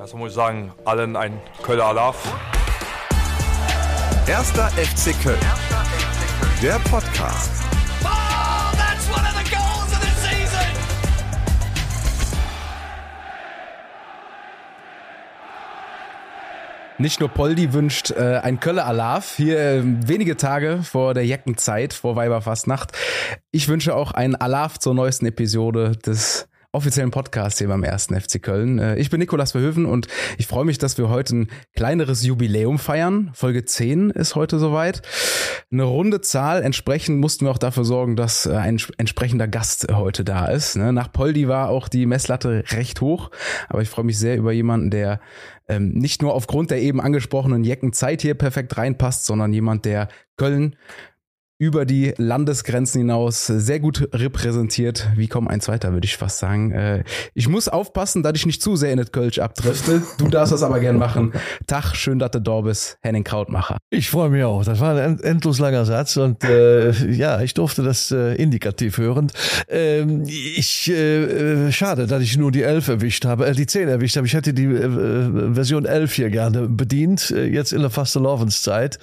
Erstmal muss ich sagen, allen ein Köller Alaf. Erster FC Köln. Der Podcast. Oh, that's one of the goals of the season! Nicht nur Poldi wünscht äh, ein Kölle Alaf, hier äh, wenige Tage vor der Jeckenzeit, vor Weiberfastnacht. Ich wünsche auch ein Alaf zur neuesten Episode des offiziellen Podcasts hier beim ersten FC Köln. Äh, ich bin Nikolas Verhöfen und ich freue mich, dass wir heute ein kleineres Jubiläum feiern. Folge 10 ist heute soweit. Eine runde Zahl. Entsprechend mussten wir auch dafür sorgen, dass äh, ein entsprechender Gast heute da ist. Ne? Nach Poldi war auch die Messlatte recht hoch, aber ich freue mich sehr über jemanden, der ähm, nicht nur aufgrund der eben angesprochenen Jeckenzeit hier perfekt reinpasst, sondern jemand, der Köln über die Landesgrenzen hinaus sehr gut repräsentiert. Wie kaum ein zweiter, würde ich fast sagen. Äh, ich muss aufpassen, dass ich nicht zu sehr in das Kölsch abdrifte. Du darfst das aber gern machen. Tag, schön, dass du da bist, Henning Krautmacher. Ich freue mich auch. Das war ein end- endlos langer Satz und äh, ja, ich durfte das äh, indikativ hören. Ähm, ich äh, äh, schade, dass ich nur die 11 erwischt habe, äh, die 10 erwischt habe. Ich hätte die äh, äh, Version 11 hier gerne bedient, äh, jetzt in der Fastelovens-Zeit.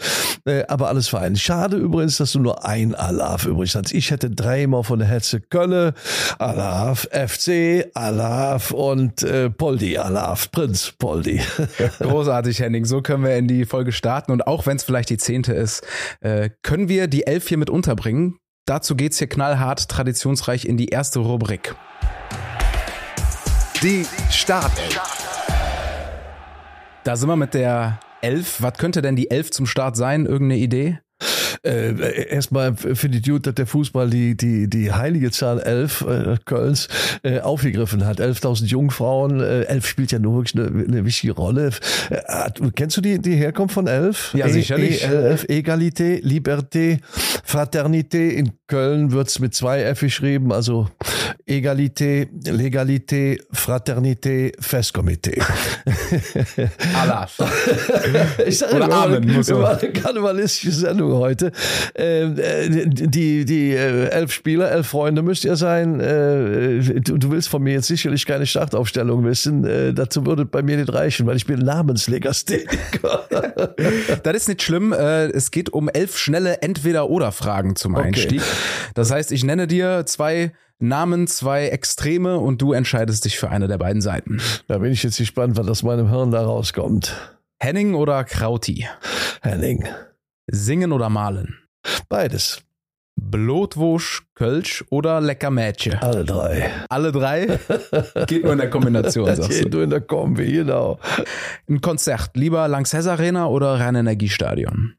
Äh, aber alles fein. Schade übrigens, dass du nur ein Alaf übrig hast. Ich hätte dreimal von der Hetze Kölle, Alaf, FC, Alaf und äh, Poldi Alaf, Prinz Poldi. Großartig, Henning. So können wir in die Folge starten. Und auch wenn es vielleicht die zehnte ist, äh, können wir die elf hier mit unterbringen. Dazu geht's hier knallhart, traditionsreich in die erste Rubrik. Die Startelf. Da sind wir mit der elf. Was könnte denn die elf zum Start sein? Irgendeine Idee? Äh, erstmal finde ich gut, dass der Fußball die, die, die heilige Zahl 11 äh, Kölns äh, aufgegriffen hat. 11.000 Jungfrauen, äh, 11 spielt ja nur wirklich eine, eine wichtige Rolle. Äh, kennst du die, die Herkunft von 11? Ja, sicherlich. E, 11, Egalité, Liberté, Fraternité. In Köln wird's mit zwei F geschrieben, also Egalité, Legalité, Fraternité, Festkomitee. Alaf. Ich sag Oder immer, Amen, muss machen eine karnevalistische Sendung heute. Ähm, äh, die die äh, elf Spieler, elf Freunde müsst ihr sein. Äh, du, du willst von mir jetzt sicherlich keine Startaufstellung wissen. Äh, dazu würde bei mir nicht reichen, weil ich bin Namenslegastheniker. Das ist nicht schlimm. Äh, Es geht um elf schnelle Entweder-Oder-Fragen zum Okay. Einstieg. Das heißt, ich nenne dir zwei Namen, zwei Extreme und du entscheidest dich für eine der beiden Seiten. da bin ich jetzt gespannt, was aus meinem Hirn da rauskommt. Henning oder Krauti? Henning. Singen oder malen? Beides. Blutwurst, Kölsch oder lecker Mädchen? Alle drei. Alle drei? Geht nur in der Kombination, Das sagst geht du. nur in der Kombi, genau. Ein Konzert, lieber Lanxess Arena oder Rhein-Energiestadion?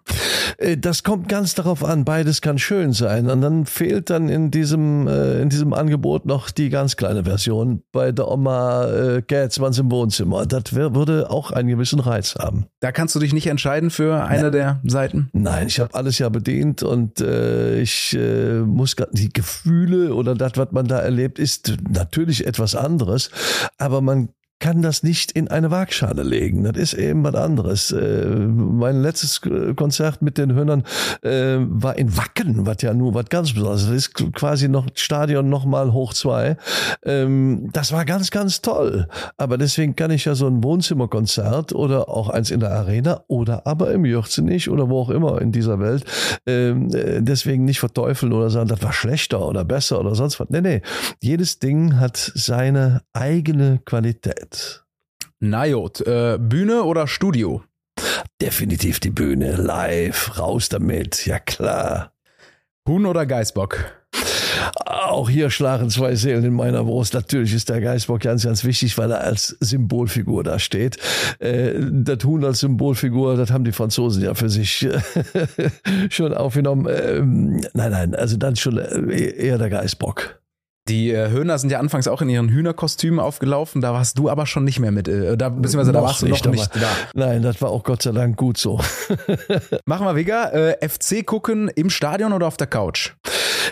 Äh, Das kommt ganz darauf an. Beides kann schön sein. Und dann fehlt dann in diesem, äh, in diesem Angebot noch die ganz kleine Version bei der Oma äh, Gätzmanns im Wohnzimmer. Das wär, würde auch einen gewissen Reiz haben. Da kannst du dich nicht entscheiden für eine der Seiten? Nein, ich habe alles ja bedient und äh, ich äh, muss gar- Gefühle oder das, was man da erlebt, ist natürlich etwas anderes, aber man kann das nicht in eine Waagschale legen. Das ist eben was anderes. Äh, mein letztes äh, Konzert mit den Hörnern äh, war in Wacken, was ja nur was ganz Besonderes ist. Das ist quasi noch Stadion nochmal hoch zwei. Ähm, das war ganz, ganz toll. Aber deswegen kann ich ja so ein Wohnzimmerkonzert oder auch eins in der Arena oder aber im Jürzenich oder wo auch immer in dieser Welt ähm, äh, deswegen nicht verteufeln oder sagen, das war schlechter oder besser oder sonst was. Nee, nee. Jedes Ding hat seine eigene Qualität. Na gut, äh, Bühne oder Studio? Definitiv die Bühne, live, raus damit, ja klar. Huhn oder Geißbock? Auch hier schlagen zwei Seelen in meiner Brust. Natürlich ist der Geißbock ganz, ganz wichtig, weil er als Symbolfigur da steht. Äh, das Huhn als Symbolfigur, das haben die Franzosen ja für sich schon aufgenommen. Ähm, nein, nein, also dann schon äh, eher der Geißbock. Die äh, Höhner sind ja anfangs auch in ihren Hühnerkostümen aufgelaufen, da warst du aber schon nicht mehr mit, äh, da, beziehungsweise da Noch warst du noch nicht da. Nein, das war auch Gott sei Dank gut so. Machen wir Vega, äh, FC gucken im Stadion oder auf der Couch?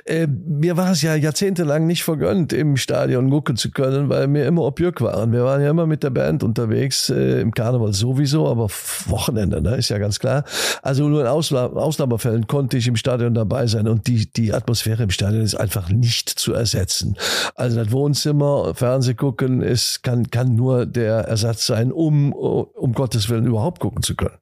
Äh, mir war es ja jahrzehntelang nicht vergönnt, im Stadion gucken zu können, weil wir immer Objück waren. Wir waren ja immer mit der Band unterwegs, äh, im Karneval sowieso, aber Wochenende, ne, ist ja ganz klar. Also nur in Ausla Ausnahmefällen konnte ich im Stadion dabei sein und die, die Atmosphäre im Stadion ist einfach nicht zu ersetzen. Also das Wohnzimmer, Fernseh gucken, ist, kann, kann nur der Ersatz sein, um, um Gottes Willen überhaupt gucken zu können.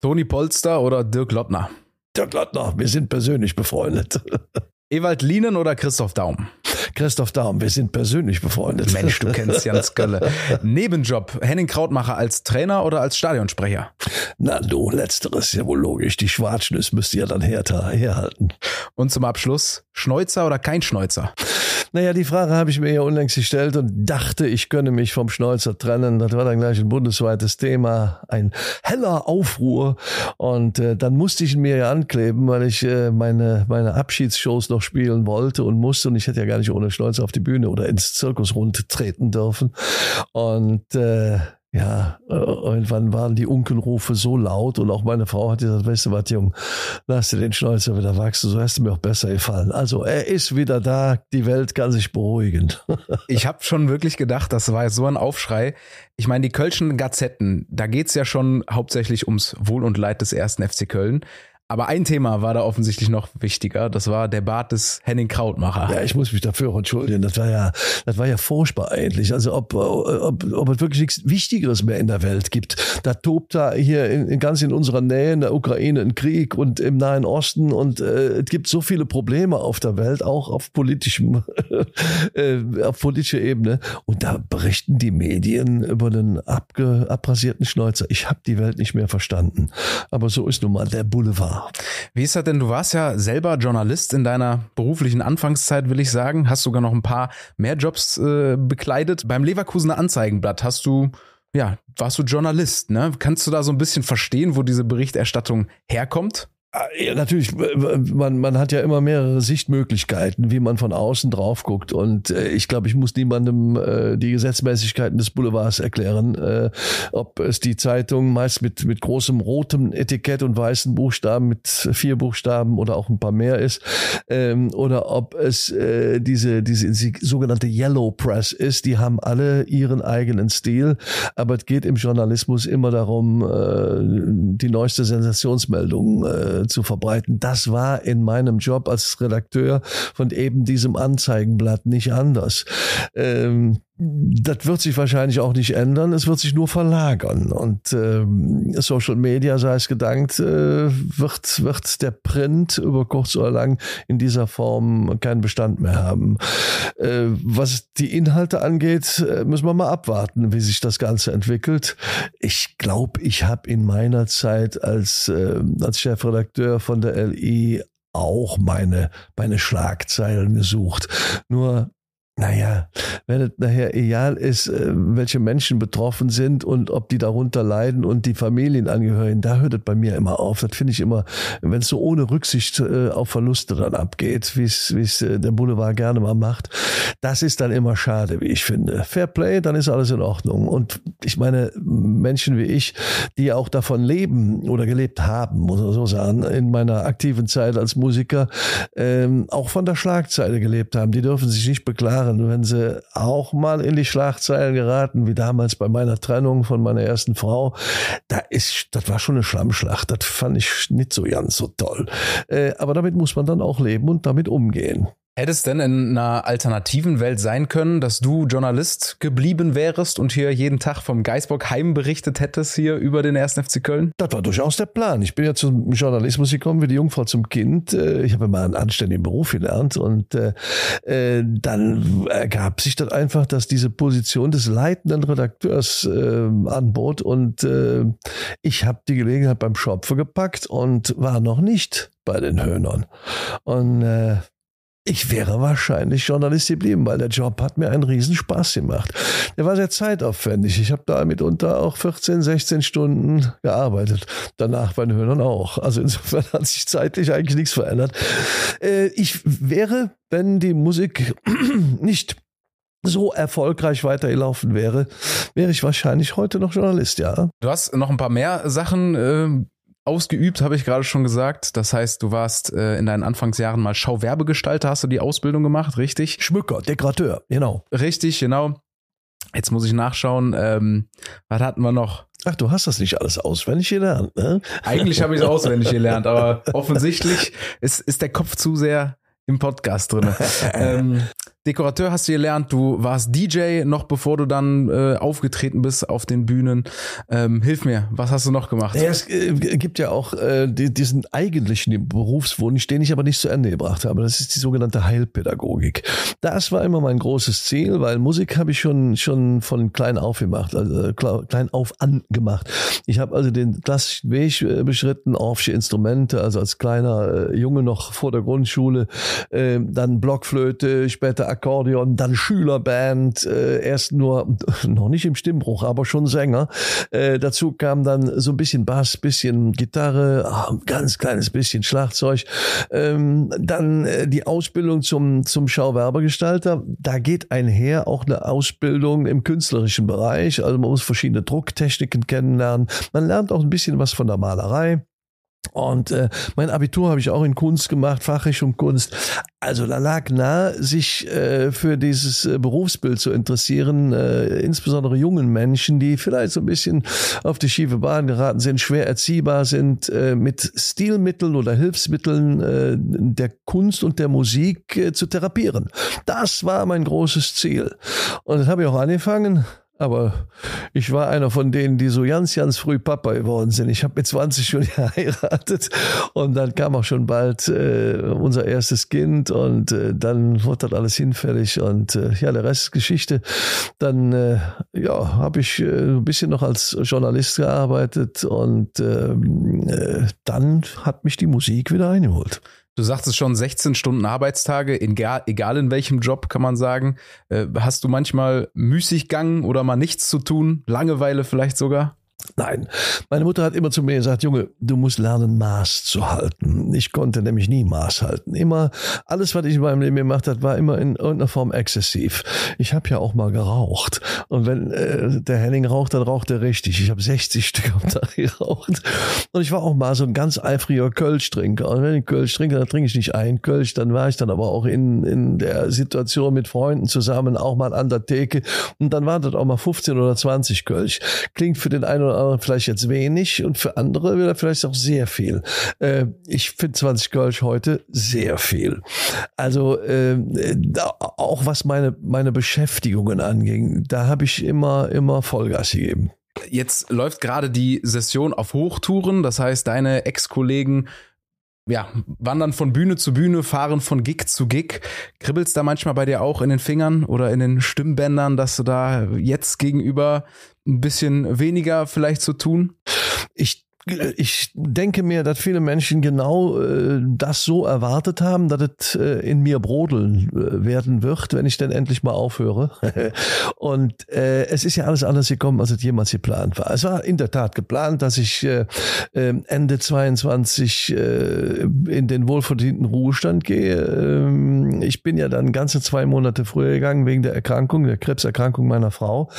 Toni Polster oder Dirk Lottner? Dirk Lottner, wir sind persönlich befreundet. Ewald Lienen oder Christoph Daum? Christoph Daum, wir sind persönlich befreundet. Mensch, du kennst Jans Gölle. Nebenjob, Henning Krautmacher als Trainer oder als Stadionsprecher? Na du, letzteres ist ja wohl logisch. Die Schwarzschnüss müsst ihr dann härter herhalten. Und zum Abschluss, Schneuzer oder kein Schneuzer? Naja, die Frage habe ich mir ja unlängst gestellt und dachte, ich könne mich vom Schneuzer trennen. Das war dann gleich ein bundesweites Thema, ein heller Aufruhr. Und äh, dann musste ich ihn mir ja ankleben, weil ich äh, meine, meine Abschiedsshows noch spielen wollte und musste. Und ich hätte ja gar nicht ohne Schneuzer auf die Bühne oder ins Zirkusrund treten dürfen. Und äh, ja, äh, irgendwann waren die Unkenrufe so laut und auch meine Frau hat gesagt, weißt du was, Jung, lass dir den Schnäuzer wieder wachsen, so hast du mir auch besser gefallen. Also er ist wieder da, die Welt kann sich beruhigen. ich habe schon wirklich gedacht, das war so ein Aufschrei. Ich meine, die Kölschen Gazetten, da geht's ja schon hauptsächlich ums Wohl und Leid des ersten FC Köln. Aber ein Thema war da offensichtlich noch wichtiger. Das war der Bart des Henning Krautmacher. Ja, ich muss mich dafür auch entschuldigen. Das war ja, das war ja furchtbar eigentlich. Also ob, ob, ob es wirklich nichts Wichtigeres mehr in der Welt gibt. Da tobt da hier in, in ganz in unserer Nähe in der Ukraine ein Krieg und im Nahen Osten und äh, es gibt so viele Probleme auf der Welt, auch auf politischem, äh, auf politischer Ebene. Und da berichten die Medien über einen abge, abrasierten Schnäuzer. Ich habe die Welt nicht mehr verstanden. Aber so ist nun mal der Boulevard. Wie ist das denn? Du warst ja selber Journalist in deiner beruflichen Anfangszeit, will ich sagen. Hast sogar noch ein paar mehr Jobs äh, bekleidet. Beim Leverkusener Anzeigenblatt hast du ja, warst du Journalist, ne? Kannst du da so ein bisschen verstehen, wo diese Berichterstattung herkommt? Ja, natürlich, man, man hat ja immer mehrere Sichtmöglichkeiten, wie man von außen drauf guckt. Und äh, ich glaube, ich muss niemandem äh, die Gesetzmäßigkeiten des Boulevards erklären. Äh, ob es die Zeitung meist mit, mit großem rotem Etikett und weißen Buchstaben, mit vier Buchstaben oder auch ein paar mehr ist, ähm, oder ob es äh, diese, diese sogenannte Yellow Press ist. Die haben alle ihren eigenen Stil. Aber es geht im Journalismus immer darum, äh, die neueste Sensationsmeldung äh, zu verbreiten. Das war in meinem Job als Redakteur von eben diesem Anzeigenblatt nicht anders. Ähm, das wird sich wahrscheinlich auch nicht ändern, es wird sich nur verlagern. Und ähm, Social Media, sei es gedankt, äh, wird, wird der Print über kurz oder lang in dieser Form keinen Bestand mehr haben. Äh, was die Inhalte angeht, äh, müssen wir mal abwarten, wie sich das Ganze entwickelt. Ich glaube, ich habe in meiner Zeit als, äh, als Chefredakteur von der LI auch meine, meine Schlagzeilen gesucht. Nur naja, wenn es nachher egal ist, äh, welche Menschen betroffen sind und ob die darunter leiden und die Familienangehörigen, da hört es bei mir immer auf. Das finde ich immer, wenn es so ohne Rücksicht äh, auf Verluste dann abgeht, wie es äh, der Boulevard gerne mal macht, das ist dann immer schade, wie ich finde. Fair Play, dann ist alles in Ordnung. Und ich meine, Menschen wie ich, die auch davon leben oder gelebt haben, muss man so sagen, in meiner aktiven Zeit als Musiker, ähm, auch von der Schlagzeile gelebt haben, die dürfen sich nicht beklagen Jahren, wenn sie auch mal in die Schlagzeilen geraten, wie damals bei meiner Trennung von meiner ersten Frau, da ist, das war schon eine Schlammschlacht. Das fand ich nicht so ganz so toll. Äh, aber damit muss man dann auch leben und damit umgehen. Hätte es denn in einer alternativen Welt sein können, dass du Journalist geblieben wärst und hier jeden Tag vom Geisbock Heim berichtet hättest hier über den 1. FC Köln? Das war durchaus der Plan. Ich bin ja zum Journalismus gekommen wie die Jungfrau zum Kind. Äh, ich habe mal einen anständigen Beruf gelernt und äh, äh, dann ergab sich das einfach, dass diese Position des leitenden Redakteurs äh, anbot und äh, ich habe die Gelegenheit beim Schopfe gepackt und war noch nicht bei den Höhnern. Und äh, ich wäre wahrscheinlich Journalist geblieben, weil der Job hat mir einen Riesenspaß gemacht. Der war sehr zeitaufwendig. Ich habe da mitunter auch 14, 16 Stunden gearbeitet. Danach bei den Hörnern auch. Also insofern hat sich zeitlich eigentlich nichts verändert. Äh, ich wäre, wenn die Musik nicht so erfolgreich weitergelaufen wäre, wäre ich wahrscheinlich heute noch Journalist, ja. Du hast noch ein paar mehr Sachen äh, ausgeübt, habe ich gerade schon gesagt. Das heißt, du warst äh, in deinen Anfangsjahren mal Schauwerbegestalter, hast du die Ausbildung gemacht, richtig? Schmücker, Dekorateur, genau. Richtig, genau. Jetzt muss ich nachschauen. Ähm, was hatten wir noch? Ach, du hast das nicht alles auswendig gelernt, ne? Eigentlich habe ich es auswendig gelernt, aber offensichtlich ist, ist der Kopf zu sehr im Podcast drin. ähm, Dekorateur hast du gelernt, du warst DJ noch bevor du dann äh, aufgetreten bist auf den Bühnen. Ähm, hilf mir, was hast du noch gemacht? Ja, es äh, gibt ja auch äh, die, diesen eigentlichen Berufswunsch, den ich aber nicht zu Ende gebracht habe. Das ist die sogenannte Heilpädagogik. Das war immer mein großes Ziel, weil Musik habe ich schon schon von klein auf gemacht, also äh, klein auf an gemacht. Ich habe also den klassischen Weg äh, beschritten, orphsche Instrumente, also als kleiner äh, Junge noch vor der Grundschule, äh, dann Blockflöte, später Akkordeon, dann Schülerband, äh, erst nur, noch nicht im Stimmbruch, aber schon Sänger. Äh, dazu kam dann so ein bisschen Bass, bisschen Gitarre, ah, ein ganz kleines bisschen Schlagzeug. Ähm, dann äh, die Ausbildung zum, zum Schauwerbegestalter. Da geht einher auch eine Ausbildung im künstlerischen Bereich. Also man muss verschiedene Drucktechniken kennenlernen. Man lernt auch ein bisschen was von der Malerei. Und äh, mein Abitur habe ich auch in Kunst gemacht, Fachrichtung Kunst. Also da lag nahe, sich äh, für dieses äh, Berufsbild zu interessieren, äh, insbesondere jungen Menschen, die vielleicht so ein bisschen auf die schiefe Bahn geraten sind, schwer erziehbar sind, äh, mit Stilmitteln oder Hilfsmitteln äh, der Kunst und der Musik äh, zu therapieren. Das war mein großes Ziel. Und das habe ich auch angefangen. Aber ich war einer von denen, die so ganz, ganz früh Papa geworden sind. Ich habe mit 20 schon geheiratet und dann kam auch schon bald äh, unser erstes Kind und äh, dann wurde das alles hinfällig und äh, ja, der Rest ist Geschichte. Dann äh, ja, habe ich äh, ein bisschen noch als Journalist gearbeitet und ähm, äh, dann hat mich die Musik wieder eingeholt. Du sagtest schon 16 Stunden Arbeitstage, egal, egal in welchem Job kann man sagen. Äh, hast du manchmal Müßiggang oder mal nichts zu tun? Langeweile vielleicht sogar? Nein, meine Mutter hat immer zu mir gesagt, Junge, du musst lernen, Maß zu halten. Ich konnte nämlich nie Maß halten. Immer, alles, was ich in meinem Leben gemacht habe, war immer in irgendeiner Form exzessiv. Ich habe ja auch mal geraucht. Und wenn äh, der Henning raucht, dann raucht er richtig. Ich habe 60 Stück am Tag geraucht. Und ich war auch mal so ein ganz eifriger Kölsch-Trinker. Und wenn ich Kölsch trinke, dann trinke ich nicht ein Kölsch. Dann war ich dann aber auch in, in der Situation mit Freunden zusammen, auch mal an der Theke. Und dann waren das auch mal 15 oder 20 Kölsch. Klingt für den einen oder anderen vielleicht jetzt wenig und für andere wieder vielleicht auch sehr viel. Äh, ich finde 20 Kölsch heute sehr viel. Also äh, auch was meine, meine Beschäftigungen anging, da habe ich immer, immer Vollgas gegeben. Jetzt läuft gerade die Session auf Hochtouren, das heißt, deine Ex-Kollegen ja, wandern von Bühne zu Bühne, fahren von Gig zu Gig. Kribbelst da manchmal bei dir auch in den Fingern oder in den Stimmbändern, dass du da jetzt gegenüber ein bisschen weniger vielleicht zu tun? Ich ich denke mir, dass viele Menschen genau äh, das so erwartet haben, dass es äh, in mir brodeln äh, werden wird, wenn ich denn endlich mal aufhöre. und äh, es ist ja alles anders gekommen, als es jemals geplant war. Es war in der Tat geplant, dass ich äh, ähm, Ende 22 äh, in den wohlverdienten Ruhestand gehe. Ähm, ich bin ja dann ganze zwei Monate früher gegangen wegen der Erkrankung, der Krebserkrankung meiner Frau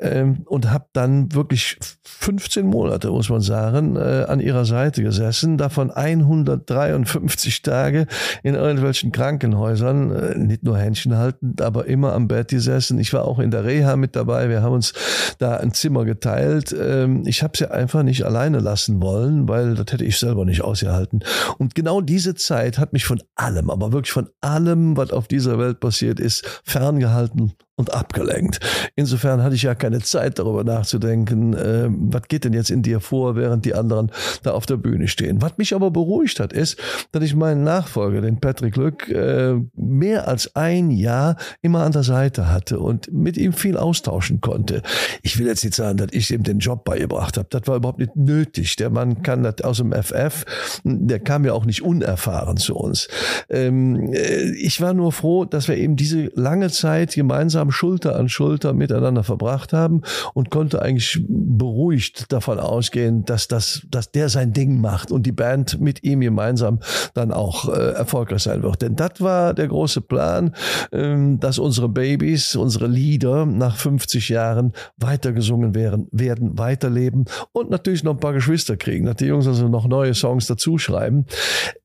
ähm, und habe dann wirklich 15 Monate, muss man sagen, Jahren äh, an ihrer Seite gesessen, davon 153 Tage in irgendwelchen Krankenhäusern, äh, nicht nur Händchen halten, aber immer am Bett gesessen. Ich war auch in der Reha mit dabei. Wir haben uns da ein Zimmer geteilt. Ähm, ich habe sie einfach nicht alleine lassen wollen, weil das hätte ich selber nicht ausgehalten. Und genau diese Zeit hat mich von allem, aber wirklich von allem, was auf dieser Welt passiert ist, ferngehalten und abgelenkt. Insofern hatte ich ja keine Zeit darüber nachzudenken, äh, was geht denn jetzt in dir vor, während die anderen da auf der Bühne stehen. Was mich aber beruhigt hat, ist, dass ich meinen Nachfolger, den Patrick Lück, äh, mehr als ein Jahr immer an der Seite hatte und mit ihm viel austauschen konnte. Ich will jetzt nicht sagen, dass ich ihm den Job beigebracht habe. Das war überhaupt nicht nötig. Der Mann kann das aus dem FF. Der kam ja auch nicht unerfahren zu uns. Ähm, äh, ich war nur froh, dass wir eben diese lange Zeit gemeinsam gemeinsam Schulter an Schulter miteinander verbracht haben und konnte eigentlich beruhigt davon ausgehen, dass das, dass der sein Ding macht und die Band mit ihm gemeinsam dann auch äh, erfolgreich sein wird. Denn das war der große Plan, ähm, dass unsere Babys, unsere Lieder nach 50 Jahren weitergesungen werden, werden weiterleben und natürlich noch ein paar Geschwister kriegen, dass die Jungs also noch neue Songs dazu schreiben.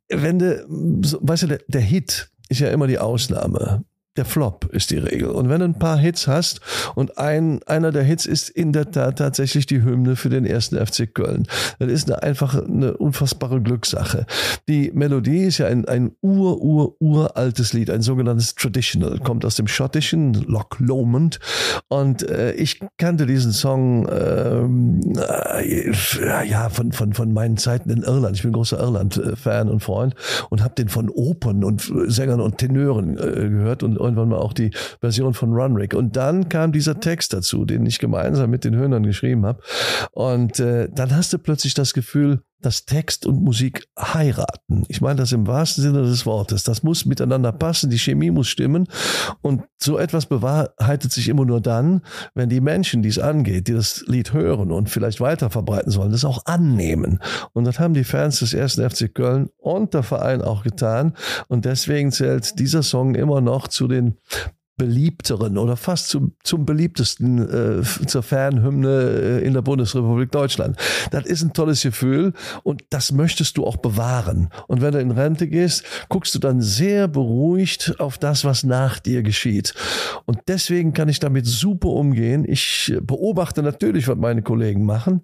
Wenn du, weißt du, der, der Hit ist ja immer die Ausnahme der Flop ist die Regel. Und wenn du ein paar Hits hast und ein, einer der Hits ist in der Tat tatsächlich die Hymne für den ersten FC Köln, dann ist eine einfach eine unfassbare Glückssache. Die Melodie ist ja ein, ein ur, ur, uraltes Lied, ein sogenanntes Traditional, kommt aus dem schottischen Loch Lomond und äh, ich kannte diesen Song ähm, äh, ja von, von, von meinen Zeiten in Irland. Ich bin großer Irland-Fan und Freund und habe den von Opern und Sängern und Tenören äh, gehört und irgendwann mal auch die Version von Runrick. Und dann kam dieser Text dazu, den ich gemeinsam mit den Hörnern geschrieben habe. Und äh, dann hast du plötzlich das Gefühl, dass Text und Musik heiraten. Ich meine das im wahrsten Sinne des Wortes. Das muss miteinander passen, die Chemie muss stimmen. Und so etwas bewahrheitet sich immer nur dann, wenn die Menschen, die es angeht, die das Lied hören und vielleicht weiter verbreiten sollen, das auch annehmen. Und das haben die Fans des ersten FC Köln und der Verein auch getan. Und deswegen zählt dieser Song immer noch zu den beliebteren oder fast zum, zum beliebtesten äh, zur Fanhymne äh, in der Bundesrepublik Deutschland. Das ist ein tolles Gefühl und das möchtest du auch bewahren. Und wenn du in Rente gehst, guckst du dann sehr beruhigt auf das, was nach dir geschieht. Und deswegen kann ich damit super umgehen. Ich beobachte natürlich, was meine Kollegen machen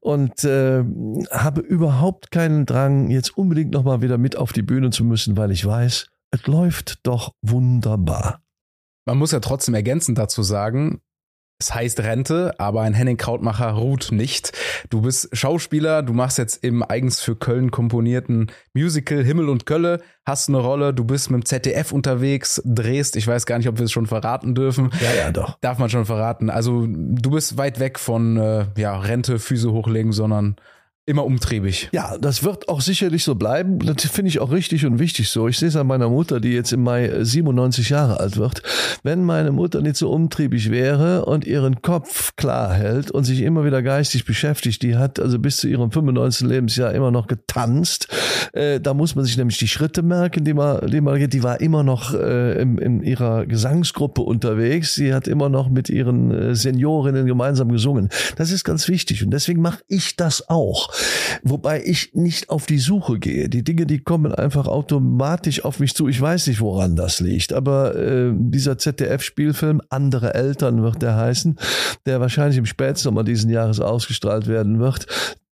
und äh, habe überhaupt keinen Drang, jetzt unbedingt nochmal wieder mit auf die Bühne zu müssen, weil ich weiß, es läuft doch wunderbar. Man muss ja trotzdem ergänzend dazu sagen, es heißt Rente, aber ein Henning Krautmacher ruht nicht. Du bist Schauspieler, du machst jetzt im eigens für Köln komponierten Musical Himmel und Kölle, hast eine Rolle, du bist mit dem ZDF unterwegs, drehst, ich weiß gar nicht, ob wir es schon verraten dürfen. Ja, ja, doch. Darf man schon verraten. Also du bist weit weg von äh, ja, Rente, Füße hochlegen, sondern immer umtriebig. Ja, das wird auch sicherlich so bleiben. Das finde ich auch richtig und wichtig so. Ich sehe es an meiner Mutter, die jetzt im Mai 97 Jahre alt wird. Wenn meine Mutter nicht so umtriebig wäre und ihren Kopf klar hält und sich immer wieder geistig beschäftigt, die hat also bis zu ihrem 95. Lebensjahr immer noch getanzt. Äh, da muss man sich nämlich die Schritte merken, die man, die man geht. Die war immer noch äh, in, in ihrer Gesangsgruppe unterwegs. Sie hat immer noch mit ihren äh, Seniorinnen gemeinsam gesungen. Das ist ganz wichtig und deswegen mache ich das auch. Wobei ich nicht auf die Suche gehe. Die Dinge, die kommen einfach automatisch auf mich zu. Ich weiß nicht, woran das liegt. Aber äh, dieser ZDF-Spielfilm, Andere Eltern wird der heißen, der wahrscheinlich im Spätsommer diesen Jahres ausgestrahlt werden wird,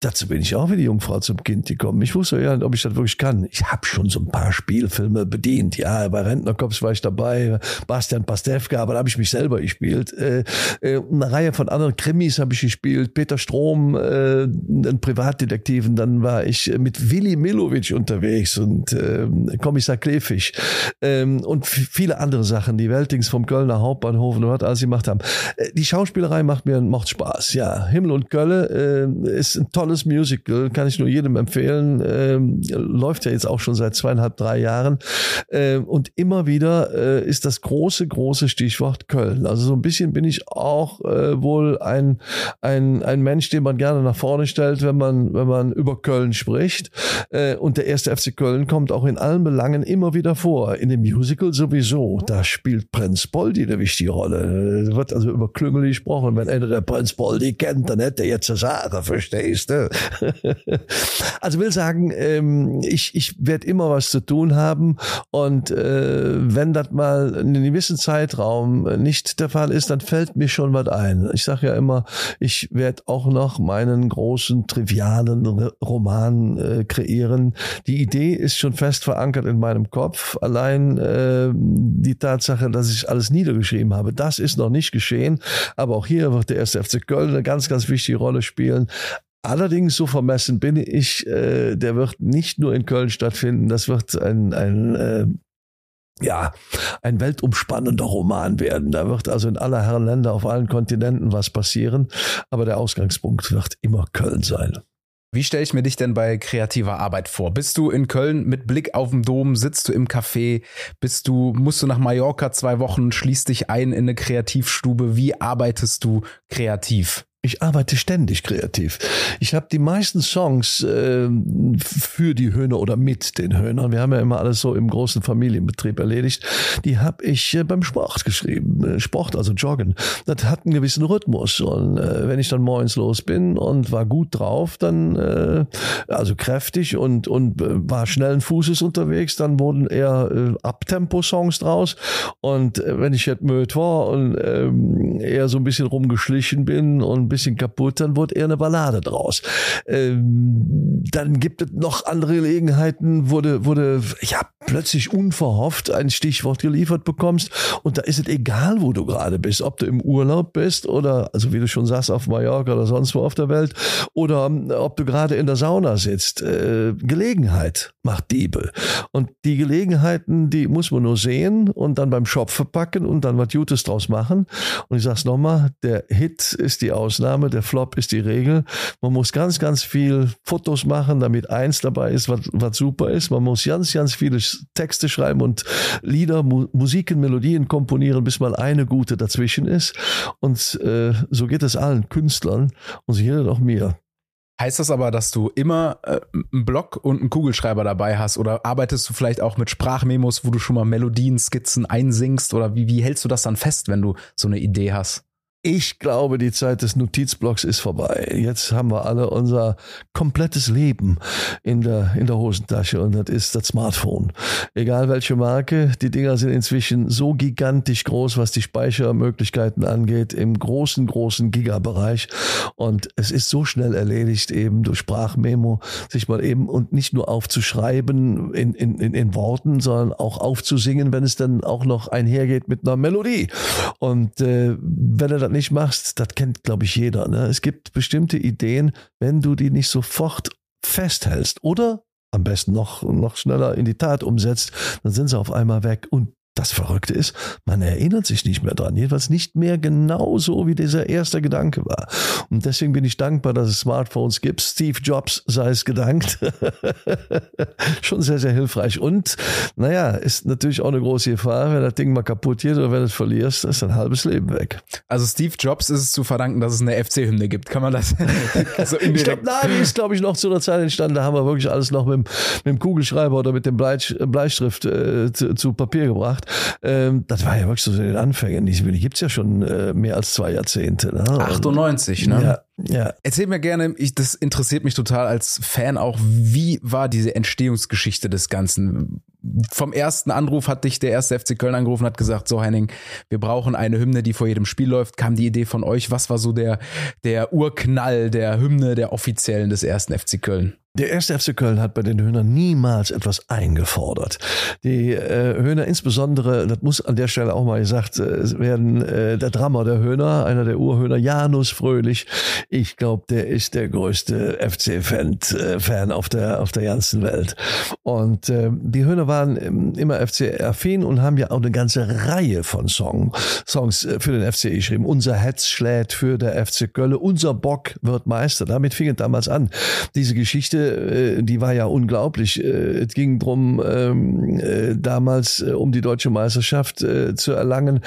Dazu bin ich auch wie die Jungfrau zum Kind gekommen. Ich wusste ja nicht, ob ich das wirklich kann. Ich habe schon so ein paar Spielfilme bedient. Ja, bei Rentnerkops war ich dabei, Bastian Pastewka, aber da habe ich mich selber gespielt. Äh, äh, eine Reihe von anderen Krimis habe ich gespielt. Peter Strom, äh, ein Privatdetektiven. Dann war ich mit Willi Milovic unterwegs und äh, Kommissar Klefisch ähm, und viele andere Sachen. Die Weltings vom Kölner Hauptbahnhof und was alles gemacht haben. Äh, die Schauspielerei macht mir macht Spaß. Ja, Himmel und Kölle äh, ist ein tolles tolles Musical, kann ich nur jedem empfehlen. Ähm, läuft ja jetzt auch schon seit zweieinhalb, drei Jahren. Ähm, und immer wieder äh, ist das große, große Stichwort Köln. Also so ein bisschen bin ich auch äh, wohl ein, ein, ein Mensch, den man gerne nach vorne stellt, wenn man, wenn man über Köln spricht. Äh, und der erste FC Köln kommt auch in allen Belangen immer wieder vor. In dem Musical sowieso. Da spielt Prinz Poldi eine wichtige Rolle. Da wird also über Klüngel gesprochen. Wenn einer der Prinz Poldi kennt, dann hätte er jetzt eine Sache, verstehst du? also will sagen, ähm, ich, ich werde immer was zu tun haben und äh, wenn das mal in einem gewissen Zeitraum nicht der Fall ist, dann fällt mir schon was ein. Ich sage ja immer, ich werde auch noch meinen großen, trivialen Roman äh, kreieren. Die Idee ist schon fest verankert in meinem Kopf. Allein äh, die Tatsache, dass ich alles niedergeschrieben habe, das ist noch nicht geschehen. Aber auch hier wird der erste FC Köln eine ganz, ganz wichtige Rolle spielen. Allerdings, so vermessen bin ich, äh, der wird nicht nur in Köln stattfinden, das wird ein, ein äh, ja, ein weltumspannender Roman werden. Da wird also in aller Herren Länder auf allen Kontinenten was passieren, aber der Ausgangspunkt wird immer Köln sein. Wie stelle ich mir dich denn bei kreativer Arbeit vor? Bist du in Köln mit Blick auf den Dom? Sitzt du im Café? Bist du, musst du nach Mallorca zwei Wochen, schließt dich ein in eine Kreativstube? Wie arbeitest du kreativ? Ich arbeite ständig kreativ. Ich habe die meisten Songs äh, für die Höhner oder mit den Höhnern, wir haben ja immer alles so im großen Familienbetrieb erledigt, die habe ich äh, beim Sport geschrieben. Äh, Sport, also Joggen. Das hat einen gewissen Rhythmus. Und äh, wenn ich dann morgens los bin und war gut drauf, dann äh, also kräftig und, und äh, war schnellen Fußes unterwegs, dann wurden eher äh, Abtempo-Songs draus. Und äh, wenn ich jetzt müde war und äh, eher so ein bisschen rumgeschlichen bin und bisschen kaputt, dann wurde eher eine Ballade draus. Ähm, dann gibt es noch andere Gelegenheiten, wurde, wurde ja plötzlich unverhofft ein Stichwort geliefert bekommst und da ist es egal, wo du gerade bist, ob du im Urlaub bist oder, also wie du schon sagst, auf Mallorca oder sonst wo auf der Welt oder ob du gerade in der Sauna sitzt. Äh, Gelegenheit macht Diebe. Und die Gelegenheiten, die muss man nur sehen und dann beim Shop verpacken und dann was Gutes draus machen. Und ich sag's nochmal, der Hit ist die Ausnahme. Ausnahme, der Flop ist die Regel. Man muss ganz, ganz viel Fotos machen, damit eins dabei ist, was, was super ist. Man muss ganz, ganz viele Texte schreiben und Lieder, Mu Musiken, Melodien komponieren, bis mal eine gute dazwischen ist. Und äh, so geht es allen Künstlern und so geht auch mir. Heißt das aber, dass du immer äh, einen Block und einen Kugelschreiber dabei hast? Oder arbeitest du vielleicht auch mit Sprachmemos, wo du schon mal Melodien, Skizzen einsingst? Oder wie, wie hältst du das dann fest, wenn du so eine Idee hast? Ich glaube, die Zeit des Notizblocks ist vorbei. Jetzt haben wir alle unser komplettes Leben in der, in der Hosentasche und das ist das Smartphone. Egal welche Marke, die Dinger sind inzwischen so gigantisch groß, was die Speichermöglichkeiten angeht, im großen, großen Gigabereich. Und es ist so schnell erledigt, eben durch Sprachmemo, sich mal eben und nicht nur aufzuschreiben in, in, in, Worten, sondern auch aufzusingen, wenn es dann auch noch einhergeht mit einer Melodie. Und äh, wenn er das nicht machst, das kennt, glaube ich, jeder. Ne? Es gibt bestimmte Ideen, wenn du die nicht sofort festhältst oder am besten noch, noch schneller in die Tat umsetzt, dann sind sie auf einmal weg. Und das Verrückte ist, man erinnert sich nicht mehr dran. Jedenfalls nicht mehr genau so, wie dieser erste Gedanke war. Und deswegen bin ich dankbar, dass es Smartphones gibt. Steve Jobs sei es gedankt. Schon sehr, sehr hilfreich. Und, naja, ist natürlich auch eine große Gefahr, wenn das Ding mal kaputt geht oder wenn du es verlierst, ist ein halbes Leben weg. Also Steve Jobs ist es zu verdanken, dass es eine FC-Hymne gibt. Kann man das so indirekt? Ich glaube, Navi ist, glaube ich, noch zu einer Zeit entstanden. Da haben wir wirklich alles noch mit, mit dem Kugelschreiber oder mit dem Bleistift äh, zu, zu Papier gebracht gemacht. Ähm, das war ja wirklich so in den Anfängen. Die, gibt es ja schon äh, mehr als zwei Jahrzehnte. Ne? 98, ne? Ja, ja. Erzähl mir gerne, ich, das interessiert mich total als Fan auch, wie war diese Entstehungsgeschichte des Ganzen? Vom ersten Anruf hat dich der erste FC Köln angerufen, hat gesagt, so Henning, wir brauchen eine Hymne, die vor jedem Spiel läuft. Kam die Idee von euch? Was war so der, der Urknall der Hymne der offiziellen des ersten FC Köln? Der erste FC Köln hat bei den Höhnern niemals etwas eingefordert. Die äh, Höhner insbesondere, das muss an der Stelle auch mal gesagt äh, werden, äh, der Drummer der Höhner, einer der Urhöhner, Janus Fröhlich, ich glaube, der ist der größte FC-Fan äh, Fan auf der auf der ganzen Welt. Und äh, die Höhner waren ähm, immer FC-affin und haben ja auch eine ganze Reihe von Song, Songs äh, für den FC geschrieben. Unser Hetz schlägt für der FC Köln, unser Bock wird Meister. Damit fing es damals an. Diese Geschichte äh, die war ja unglaublich. Äh, es ging drum ähm, äh, damals um die deutsche Meisterschaft zu erlangen,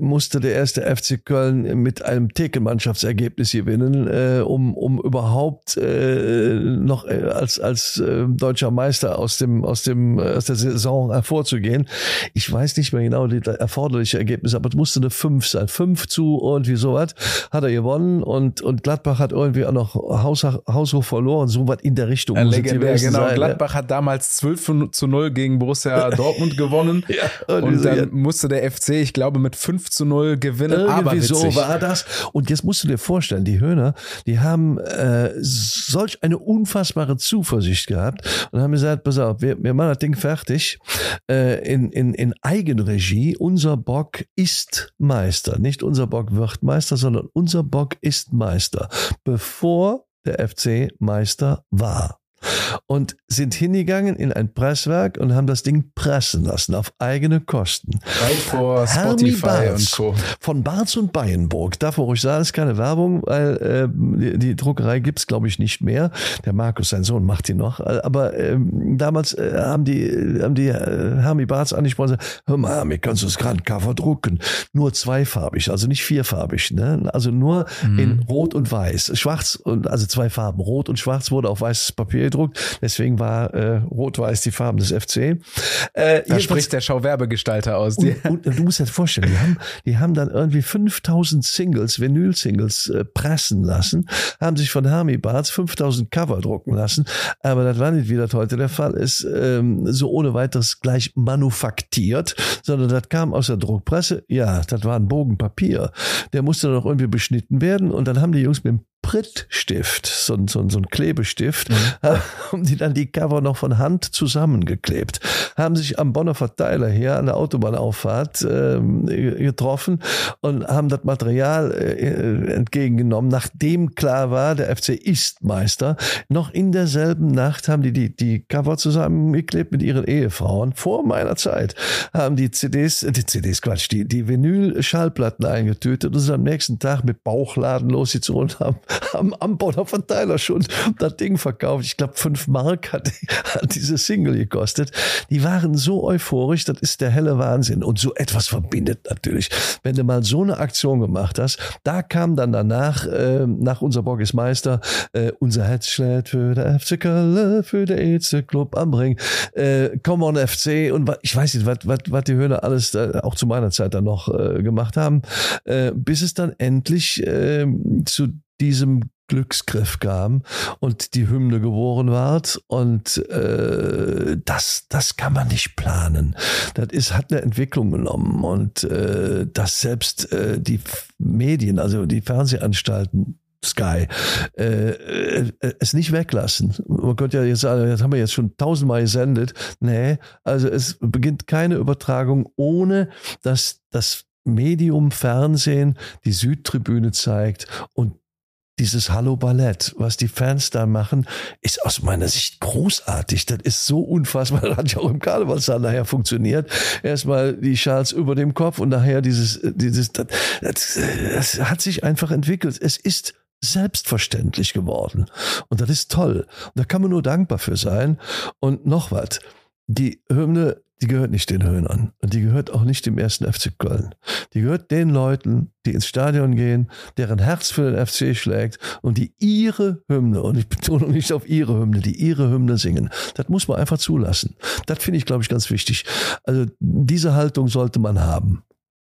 musste der erste FC Köln mit einem Thekenmannschaftsergebnis gewinnen, um, um überhaupt noch als, als deutscher Meister aus dem, aus dem, aus der Saison hervorzugehen. Ich weiß nicht mehr genau die erforderliche Ergebnis, aber es musste eine 5 sein. 5 zu irgendwie sowas hat er gewonnen und, und Gladbach hat irgendwie auch noch Haus, haushoch verloren, so was in der Richtung. Ein legendär, genau. Sein, Gladbach ja. hat damals 12 zu 0 gegen Borussia Dortmund gewonnen. ja, und, und dann ja. musste der FC, ich glaube, mit 5 zu 0 gewinnen. Irgendwie aber witzig. so war das. Und jetzt musst du dir vorstellen, die Höhner, die haben äh, solch eine unfassbare Zuversicht gehabt und haben gesagt, pass auf, wir, wir machen das Ding fertig äh, in, in, in Eigenregie. Unser Bock ist Meister. Nicht unser Bock wird Meister, sondern unser Bock ist Meister. Bevor der FC Meister war. Und sind hingegangen in ein Presswerk und haben das Ding pressen lassen auf eigene Kosten. Vor Spotify Barz und Co. von Barz und Beyenburg. Darf ich sagen, das ist keine Werbung, weil äh, die, die Druckerei gibt's glaube ich, nicht mehr. Der Markus, sein Sohn, macht die noch. Aber ähm, damals äh, haben die, haben die äh, Hermie Barz angesprochen und gesagt, hör mal, Hermie, kannst du das Cover drucken? Nur zweifarbig, also nicht vierfarbig. Ne? Also nur in Rot und Weiß. Schwarz und also zwei Farben. Rot und Schwarz wurde auf weißes Papier gedruckt. Deswegen war äh, Rot-Weiß die Farben des FC. Äh, Da spricht der Schauwerbegestalter aus. Die, und, und du musst dir das vorstellen, die haben, die haben dann irgendwie 5000 Singles, Vinyl-Singles äh, pressen lassen, haben sich von Hermie Barts 5000 Cover drucken lassen, aber das war nicht, wie das heute der Fall ist, ähm, so ohne weiteres gleich manufaktiert, sondern das kam aus der Druckpresse, ja, das war ein Bogen Papier, der musste dann auch irgendwie beschnitten werden und dann haben die Jungs mit dem Prittstift, so, ein- so, so ein Klebestift, haben die dann die Cover noch von Hand zusammengeklebt, haben sich am Bonner Verteiler hier an der Autobahnauffahrt ähm, getroffen und haben das Material äh, entgegengenommen, nachdem klar war, der FC ist Meister. Noch in derselben Nacht haben die die, die Cover zusammengeklebt mit ihren Ehefrauen, vor meiner Zeit, haben die CDs, äh, die CDs, Quatsch, die, die Vinyl-Schallplatten eingetütet und sind am nächsten Tag mit Bauchladen losgezogen haben, haben am Bonner Verteiler schon das Ding verkauft. Ich glaube, fünf Mark hat, hat diese Single gekostet. Die waren so euphorisch, das ist der helle Wahnsinn. Und so etwas verbindet natürlich. Wenn du mal so eine Aktion gemacht hast, da kam dann danach, äh, nach unser Bock ist Meister, äh, unser Herz schlägt für der FC Köln, für der EZ Club am Ring, äh, Come on FC und ich weiß nicht, was, was, was die Höhner alles äh, auch zu meiner Zeit dann noch äh, gemacht haben, äh, bis es dann endlich äh, zu diesem Glücksgriff kam und die Hymne geboren ward und äh, das das kann man nicht planen. Das ist hat eine Entwicklung genommen und äh, dass selbst äh, die Medien, also die Fernsehanstalten Sky, äh, äh, es nicht weglassen. Man könnte ja jetzt sagen, das haben wir jetzt schon tausendmal gesendet. Nee, also es beginnt keine Übertragung, ohne dass das Medium Fernsehen die Südtribüne zeigt und dieses Hallo Ballett, was die Fans da machen, ist aus meiner Sicht großartig. Das ist so unfassbar. Das hat ja auch im Karnevalssaal nachher funktioniert. Erstmal die Schals über dem Kopf und nachher dieses, dieses, das, das, das hat sich einfach entwickelt. Es ist selbstverständlich geworden. Und das ist toll. Und da kann man nur dankbar für sein. Und noch was. Die Hymne, die gehört nicht den Höhnern. Und die gehört auch nicht dem ersten FC Köln. Die gehört den Leuten, die ins Stadion gehen, deren Herz für den FC schlägt und die ihre Hymne, und ich betone nicht auf ihre Hymne, die ihre Hymne singen. Das muss man einfach zulassen. Das finde ich, glaube ich, ganz wichtig. Also diese Haltung sollte man haben.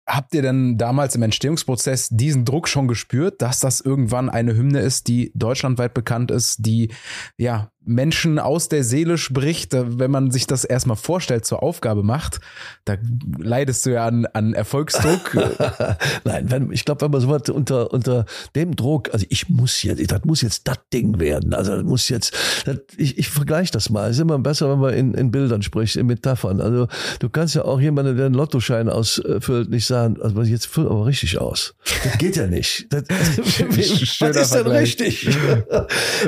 Habt ihr denn damals im Entstehungsprozess diesen Druck schon gespürt, dass das irgendwann eine Hymne ist, die deutschlandweit bekannt ist, die ja Menschen aus der Seele spricht? Da- Wenn man sich das erstmal vorstellt, zur Aufgabe macht, da leidest du ja an, an Erfolgsdruck. Nein, wenn, ich glaube, wenn man sowas unter, unter dem Druck, also ich muss jetzt, das muss jetzt das Ding werden. Also das muss jetzt, das, ich, ich vergleiche das mal. Es ist immer besser, wenn man in, in Bildern spricht, in Metaphern. Also du kannst ja auch jemanden, der einen Lottoschein ausfüllt, nicht sagen, also jetzt füll aber richtig aus. Das geht ja nicht. Das, Schöner was ist denn richtig?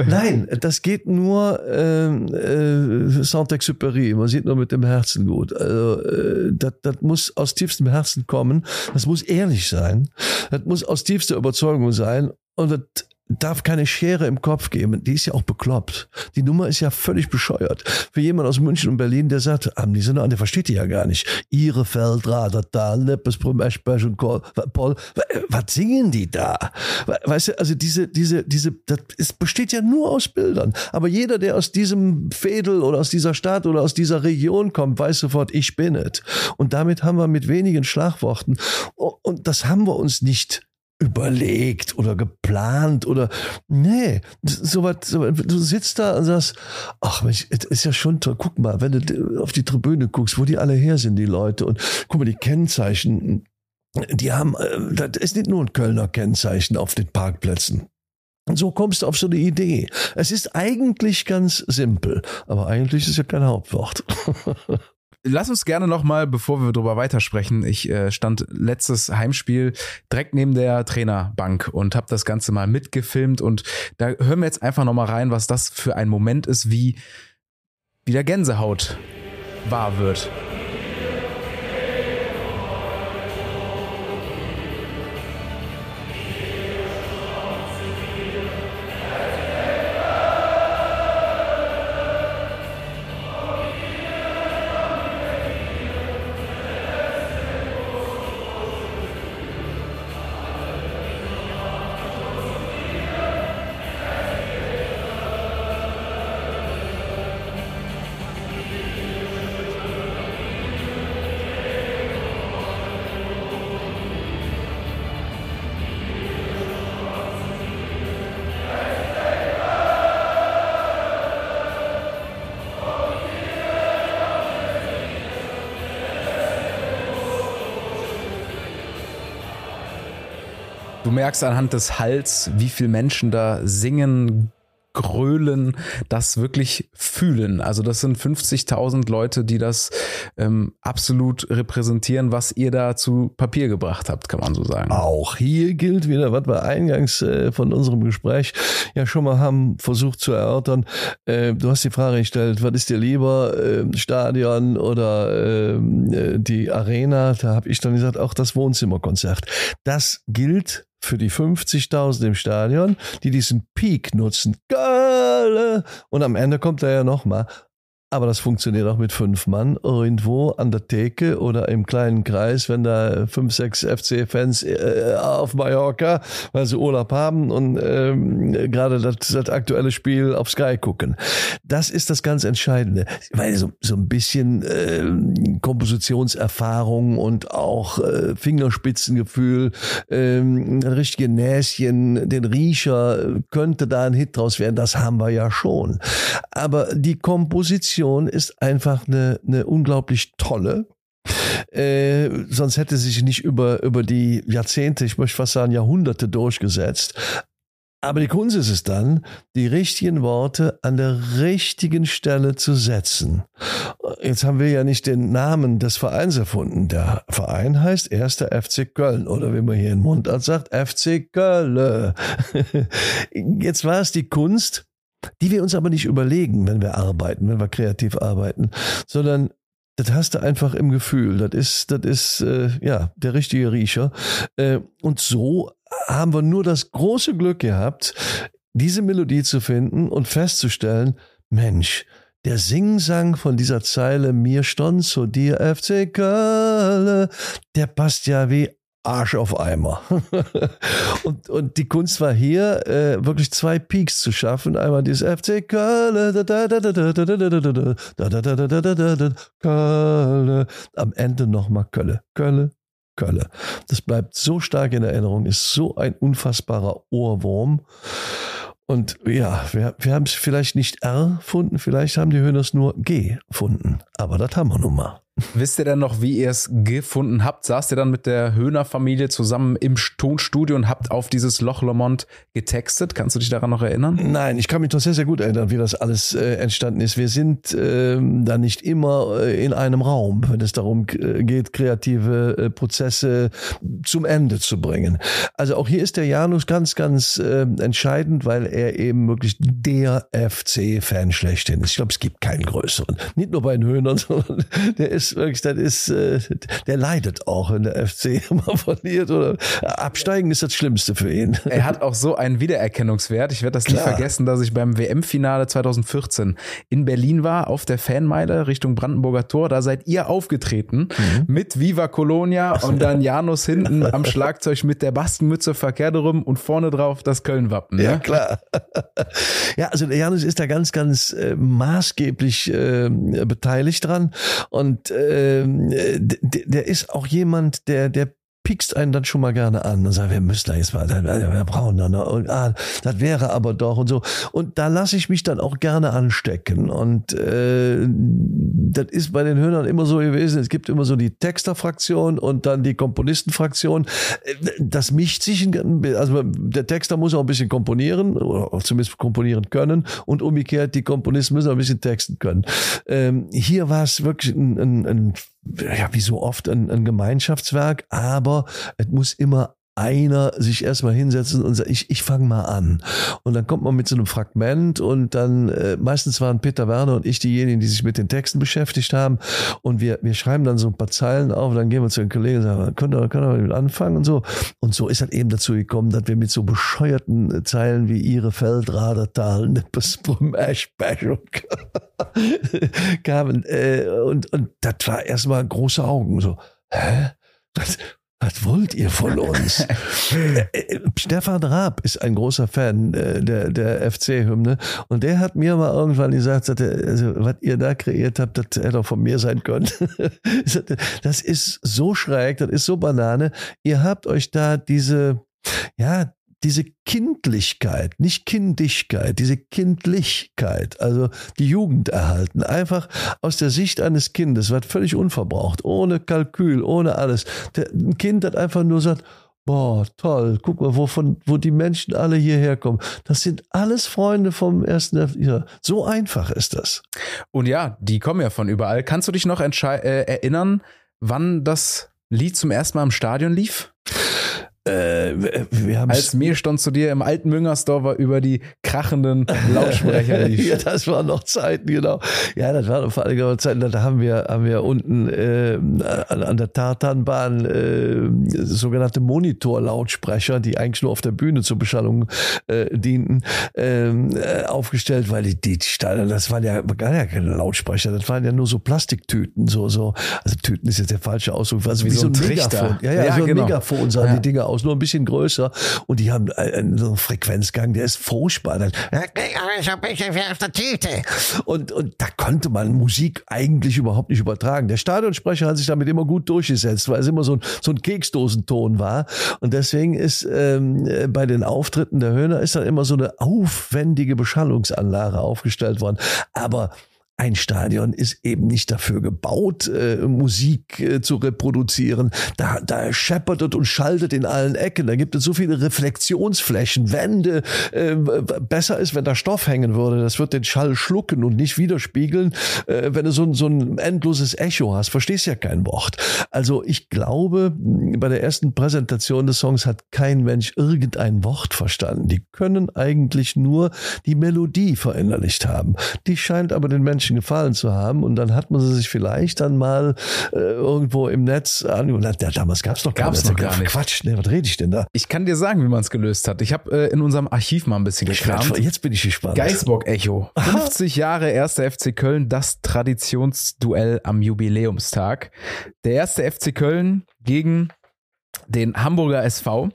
Nein, das geht nur ähm, äh, Saint-Exupéry. Man sieht nur mit dem Herzen gut. Also, äh, das, das muss aus tiefstem Herzen kommen. Das muss ehrlich sein. Das muss aus tiefster Überzeugung sein. Und das darf keine Schere im Kopf geben. Die ist ja auch bekloppt. Die Nummer ist ja völlig bescheuert. Für jemand aus München und Berlin, der sagt, ah, die sind an, der versteht die ja gar nicht. Ihre Feldrader da, Neppes, Eschberg und Kohl, Paul, was singen die da? Weißt du, also diese, diese, diese, das ist, besteht ja nur aus Bildern. Aber jeder, der aus diesem Fädel oder aus dieser Stadt oder aus dieser Region kommt, weiß sofort, ich bin es. Und damit haben wir mit wenigen Schlagworten, und das haben wir uns nicht überlegt oder geplant oder nee, so was, so, du sitzt da und sagst, ach Mensch, es ist ja schon toll, guck mal, wenn du auf die Tribüne guckst, wo die alle her sind, die Leute und guck mal, die Kennzeichen, die haben, äh, das ist nicht nur ein Kölner Kennzeichen auf den Parkplätzen. Und so kommst du auf so eine Idee. Es ist eigentlich ganz simpel, aber eigentlich ist ja kein Hauptwort. Lass uns gerne nochmal, bevor wir drüber weitersprechen, ich äh, stand letztes Heimspiel direkt neben der Trainerbank und habe das Ganze mal mitgefilmt und da hören wir jetzt einfach nochmal rein, was das für ein Moment ist, wie wieder Gänsehaut wahr wird. Du merkst anhand des Hals, wie viele Menschen da singen, grölen, das wirklich fühlen. Also das sind 50.000 Leute, die das ähm, absolut repräsentieren, was ihr da zu Papier gebracht habt, kann man so sagen. Auch hier gilt wieder, was wir eingangs äh, von unserem Gespräch ja schon mal haben versucht zu erörtern. Äh, du hast die Frage gestellt, was ist dir lieber, äh, Stadion oder ähm, äh, die Arena? Da habe ich dann gesagt, auch das Wohnzimmerkonzert. Das gilt für die 50.000 im Stadion, die diesen Peak nutzen. Geile! Und am Ende kommt er ja nochmal. Aber das funktioniert auch mit fünf Mann irgendwo an der Theke oder im kleinen Kreis, wenn da fünf, sechs FC-Fans äh, auf Mallorca, weil sie Urlaub haben und ähm, gerade das, das aktuelle Spiel auf Sky gucken. Das ist das ganz Entscheidende. Weil so, so ein bisschen äh, Kompositionserfahrung und auch äh, Fingerspitzengefühl, ein richtige Näschen, den Riecher, könnte da ein Hit draus werden. Das haben wir ja schon. Aber die Komposition ist einfach eine, eine unglaublich tolle. Äh, sonst hätte sich nicht über, über die Jahrzehnte, ich möchte fast sagen Jahrhunderte durchgesetzt. Aber die Kunst ist es dann, die richtigen Worte an der richtigen Stelle zu setzen. Jetzt haben wir ja nicht den Namen des Vereins erfunden. Der Verein heißt erster FC Köln oder wie man hier in Mundart sagt, FC Köln. Jetzt war es die Kunst, die wir uns aber nicht überlegen, wenn wir arbeiten, wenn wir kreativ arbeiten, sondern das hast du einfach im Gefühl. Das ist, das ist äh, ja der richtige Riecher. Äh, und so haben wir nur das große Glück gehabt, diese Melodie zu finden und festzustellen, Mensch, der Singsang von dieser Zeile Mir stond zu dir FC Köln, der passt ja wie Arsch auf Eimer. und, und die Kunst war hier, äh, wirklich zwei Peaks zu schaffen. Einmal dieses FC Köln, Köln, am Ende nochmal Kölle, Kölle, Kölle. Das bleibt so stark in Erinnerung, ist so ein unfassbarer Ohrwurm. Und ja, wir, wir haben es vielleicht nicht erfunden, vielleicht haben die Höhners nur gefunden. Aber das haben wir nun mal. Wisst ihr denn noch, wie ihr es gefunden habt? Saßt ihr dann mit der Höhner-Familie zusammen im Tonstudio und habt auf dieses Loch Lomond getextet? Kannst du dich daran noch erinnern? Nein, ich kann mich doch sehr, sehr gut erinnern, wie das alles äh, entstanden ist. Wir sind äh, da nicht immer äh, in einem Raum, wenn es darum äh, geht, kreative äh, Prozesse zum Ende zu bringen. Also auch hier ist der Janus ganz, ganz äh, entscheidend, weil er eben wirklich der FC-Fan schlechthin ist. Ich glaube, es gibt keinen größeren. Nicht nur bei den Höhnern, sondern der ist wirklich, das ist, äh, der leidet auch, wenn der FC mal verliert oder absteigen ist das Schlimmste für ihn. Er hat auch so einen Wiedererkennungswert. Ich werde das Klar. nie vergessen, dass ich beim WM-Finale 2014 in Berlin war, auf der Fanmeile Richtung Brandenburger Tor. Da seid ihr aufgetreten mit Viva Colonia und dann Janus hinten am Schlagzeug mit der Bastenmütze verkehrt rum und vorne drauf das Köln-Wappen. Ja, Ne? klar. ja, also der Janus ist da ganz, ganz äh, maßgeblich äh, beteiligt dran. Und ähm, d- der ist auch jemand, der, der piekst einen dann schon mal gerne an und sagt, wir müssen da jetzt mal, wir brauchen da noch, und, ah, das wäre aber doch und so. Und da lasse ich mich dann auch gerne anstecken. Und äh, das ist bei den Hörnern immer so gewesen. Es gibt immer so die Texterfraktion und dann die Komponistenfraktion. Das mischt sich, ein- also der Texter muss auch ein bisschen komponieren, oder zumindest komponieren können. Und umgekehrt, die Komponisten müssen auch ein bisschen texten können. Ähm, hier war es wirklich ein, ein, ein ja, wie so oft ein, ein Gemeinschaftswerk, aber es muss immer einer sich erstmal hinsetzen und sagt, ich, ich fange mal an. Und dann kommt man mit so einem Fragment und dann äh, meistens waren Peter Werner und ich diejenigen, die sich mit den Texten beschäftigt haben. Und wir, wir schreiben dann so ein paar Zeilen auf, dann gehen wir zu den Kollegen und sagen, können wir, können wir damit anfangen und so. Und so ist halt eben dazu gekommen, dass wir mit so bescheuerten Zeilen wie ihre Feldradertal, Nippesbrum, Eschbechung kamen. Äh, und, und das war erstmal große Augen. So, hä? Was, was wollt ihr von uns? Äh, äh, Stefan Raab ist ein großer Fan äh, der, der FC-Hymne und der hat mir mal irgendwann gesagt, sagte, also, was ihr da kreiert habt, das hätte auch von mir sein können. das ist so schräg, das ist so Banane. Ihr habt euch da diese, ja, diese Kindlichkeit, nicht Kindigkeit, diese Kindlichkeit, also die Jugend erhalten, einfach aus der Sicht eines Kindes, wird völlig unverbraucht, ohne Kalkül, ohne alles. Der, ein Kind hat einfach nur sagt, boah, toll, guck mal, wovon, wo die Menschen alle hierher kommen. Das sind alles Freunde vom ersten, ja, so einfach ist das. Und ja, die kommen ja von überall. Kannst du dich noch äh, erinnern, wann das Lied zum ersten Mal im Stadion lief? Äh, wir haben Als Mehlstand zu dir im alten Müngersdorfer über die krachenden Lautsprecher ja, das waren noch Zeiten, genau. Ja, das waren vor allem Zeiten, da haben wir, haben wir unten äh, an, an, der Tartanbahn äh, sogenannte Monitor-Lautsprecher, die eigentlich nur auf der Bühne zur Beschallung äh, dienten, ähm, äh, aufgestellt, weil die, die Steine, das waren ja gar ja keine Lautsprecher, das waren ja nur so Plastiktüten, so, so, also Tüten ist jetzt der falsche Ausdruck, also wie, wie so ein, Megafon. Ja, ja, ja so ein genau. Megafon sahen ja. die Dinger aus, nur ein bisschen größer und die haben einen so einen Frequenzgang, der ist furchtbar. Und, und da konnte man Musik eigentlich überhaupt nicht übertragen. Der Stadionsprecher hat sich damit immer gut durchgesetzt, weil es immer so ein, so ein Keksdosenton war. Und deswegen ist ähm, bei den Auftritten der Höhner ist dann immer so eine aufwendige Beschallungsanlage aufgestellt worden. Aber ein Stadion ist eben nicht dafür gebaut, äh, Musik äh, zu reproduzieren. Da, da scheppert und schaltet in allen Ecken. Da gibt es so viele Reflexionsflächen, Wände. Äh, besser ist, wenn da Stoff hängen würde. Das wird den Schall schlucken und nicht widerspiegeln. Äh, wenn du so ein, so ein endloses Echo hast, verstehst ja kein Wort. Also ich glaube, bei der ersten Präsentation des Songs hat kein Mensch irgendein Wort verstanden. Die können eigentlich nur die Melodie verinnerlicht haben. Die scheint aber den Menschen Menschen gefallen zu haben. Und dann hat man sie sich vielleicht dann mal äh, irgendwo im Netz angehört. Ja, damals gab es noch gab's noch gar nicht. Quatsch, ne, was rede ich denn da? Ich kann dir sagen, wie man es gelöst hat. Ich habe äh, in unserem Archiv mal ein bisschen gekramt. Jetzt bin ich gespannt. Geisbock-Echo. 50 Jahre erster FC Köln, das Traditionsduell am Jubiläumstag. Der erste FC Köln gegen den Hamburger SV.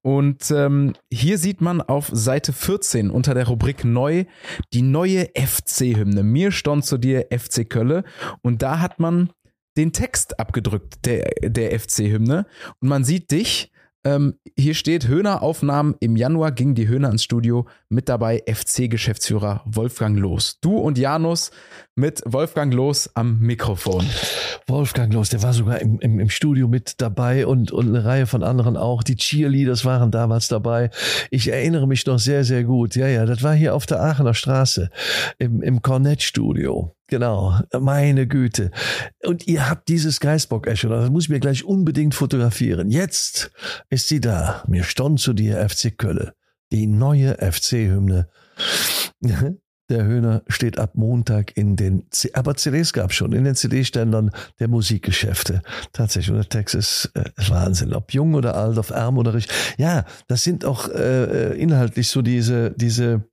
Und ähm, hier sieht man auf Seite 14 unter der Rubrik Neu die neue FC-Hymne. Mir stand zu dir FC Kölle. Und da hat man den Text abgedrückt der, der FC-Hymne. Und man sieht dich ähm, hier steht Höhner Aufnahmen. Im Januar ging die Höhner ins Studio. Mit dabei FC-Geschäftsführer Wolfgang Los. Du und Janus mit Wolfgang Los am Mikrofon. Wolfgang Los, der war sogar im, im, im Studio mit dabei und, und eine Reihe von anderen auch. Die Cheerleaders waren damals dabei. Ich erinnere mich noch sehr, sehr gut. Ja, ja, das war hier auf der Aachener Straße im, im Cornet-Studio. Genau, meine Güte. Und ihr habt dieses Geistbock-Echo, das muss ich mir gleich unbedingt fotografieren. Jetzt ist sie da. Mir stand zu dir FC Kölle. Die neue FC-Hymne. Der Höhner steht ab Montag in den, C aber CDs gab schon, in den CD-Ständern der Musikgeschäfte. Tatsächlich, und der Text ist äh, Wahnsinn. Ob jung oder alt, ob arm oder reich. Ja, das sind auch äh, äh inhaltlich so diese, diese,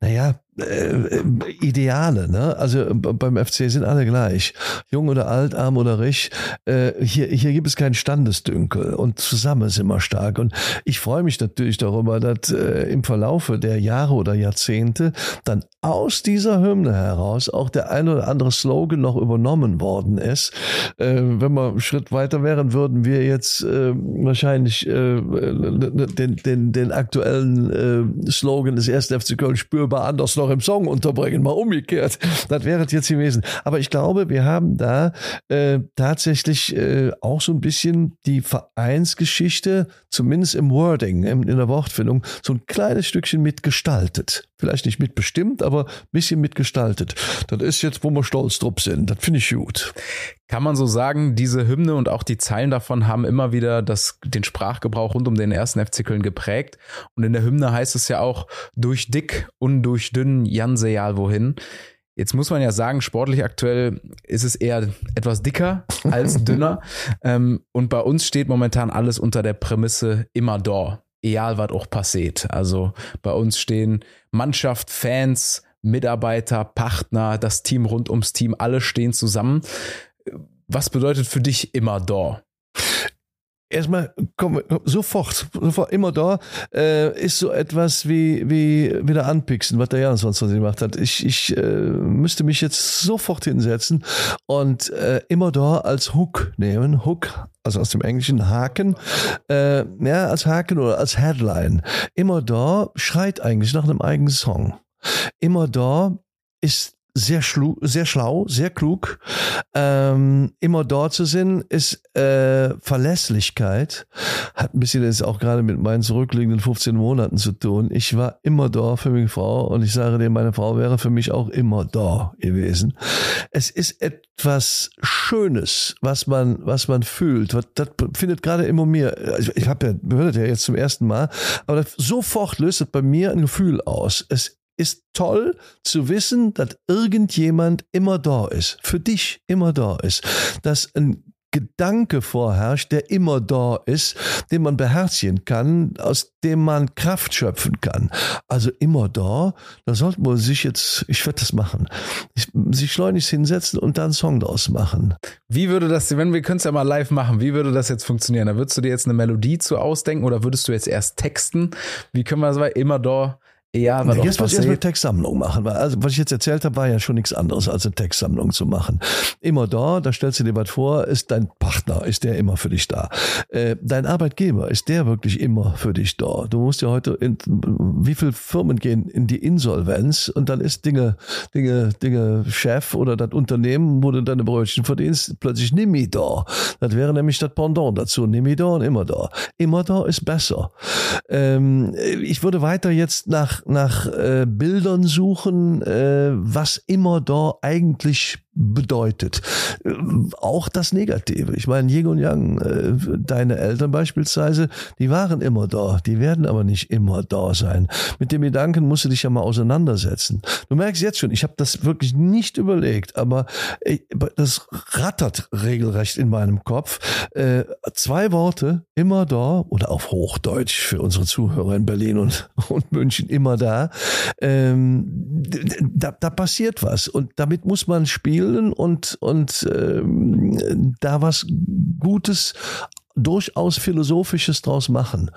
naja, äh, Ideale. Ne? Also äh, beim FC sind alle gleich. Jung oder alt, arm oder reich. Äh, hier, hier gibt es keinen Standesdünkel und zusammen sind wir stark. Und ich freue mich natürlich darüber, dass äh, im Verlaufe der Jahre oder Jahrzehnte dann aus dieser Hymne heraus auch der ein oder andere Slogan noch übernommen worden ist. Äh, wenn wir einen Schritt weiter wären, würden wir jetzt äh, wahrscheinlich äh, den, den, den aktuellen äh, Slogan des ersten FC Köln spürbar anders noch noch im Song unterbringen, mal umgekehrt. Das wäre jetzt gewesen. Aber ich glaube, wir haben da äh, tatsächlich äh, auch so ein bisschen die Vereinsgeschichte, zumindest im Wording, in, in der Wortfindung, so ein kleines Stückchen mitgestaltet. Vielleicht nicht mitbestimmt, aber ein bisschen mitgestaltet. Das ist jetzt, wo wir stolz drauf sind. Das finde ich gut. Kann man so sagen, diese Hymne und auch die Zeilen davon haben immer wieder das, den Sprachgebrauch rund um den ersten FC Köln geprägt. Und in der Hymne heißt es ja auch, durch dick und durch dünn, Jansejal wohin. Jetzt muss man ja sagen, sportlich aktuell ist es eher etwas dicker als dünner. ähm, und bei uns steht momentan alles unter der Prämisse immer da. Egal, was auch passiert. Also bei uns stehen Mannschaft, Fans, Mitarbeiter, Partner, das Team rund ums Team, alle stehen zusammen. Was bedeutet für dich immer da? Erstmal komm, sofort, sofort immer da, äh, ist so etwas wie, wie wieder anpixen, was der Jan sonst gemacht hat. Ich, ich äh, müsste mich jetzt sofort hinsetzen und äh, immer da als Hook nehmen. Hook, also aus dem Englischen Haken, äh, ja, als Haken oder als Headline. Immer da schreit eigentlich nach einem eigenen Song. Immer da ist sehr, schlu sehr schlau, sehr klug. Ähm, immer dort zu sein, ist äh, Verlässlichkeit. Hat ein bisschen jetzt auch gerade mit meinen zurückliegenden 15 Monaten zu tun. Ich war immer da für meine Frau und ich sage dir, meine Frau wäre für mich auch immer da gewesen. Es ist etwas Schönes, was man, was man fühlt. Das findet gerade immer mir, also ich habe ja, hört ja jetzt zum ersten Mal, aber sofort löst es bei mir ein Gefühl aus. Es ist toll zu wissen, dass irgendjemand immer da ist, für dich immer da ist, dass ein Gedanke vorherrscht, der immer da ist, den man beherzigen kann, aus dem man Kraft schöpfen kann. Also immer da, da sollte man sich jetzt, ich werde das machen, sich schleunigst hinsetzen und dann einen Song draus machen. Wie würde das, wenn wir können es ja mal live machen, wie würde das jetzt funktionieren? Da würdest du dir jetzt eine Melodie zu ausdenken oder würdest du jetzt erst texten? Wie können wir das weil immer da ja, aber jetzt ich erstmal Textsammlung machen, weil also, was ich jetzt erzählt habe, war ja schon nichts anderes als eine Textsammlung zu machen. Immer da, da stellst du dir was vor, ist dein Partner, ist der immer für dich da. Äh, dein Arbeitgeber, ist der wirklich immer für dich da. Du musst ja heute, in, wie viele Firmen gehen in die Insolvenz und dann ist Dinge, Dinge, Dinge Chef oder das Unternehmen, wo du deine Brötchen verdienst, plötzlich Nimi da. Das wäre nämlich das Pendant dazu. Nimi da und immer da. Immer da ist besser. Ähm, ich würde weiter jetzt nach nach, äh, Bildern suchen, äh, was immer da eigentlich bedeutet. Äh, auch das Negative. Ich meine, Yin und Yang, äh, deine Eltern beispielsweise, die waren immer da, die werden aber nicht immer da sein. Mit dem Gedanken musst du dich ja mal auseinandersetzen. Du merkst jetzt schon, ich habe das wirklich nicht überlegt, aber das rattert regelrecht in meinem Kopf. Äh, zwei Worte, immer da, oder auf Hochdeutsch für unsere Zuhörer in Berlin und, und München, immer da. Ähm, da, da passiert was und damit muss man spielen fühlen und, und ähm, da was Gutes, durchaus Philosophisches draus machen.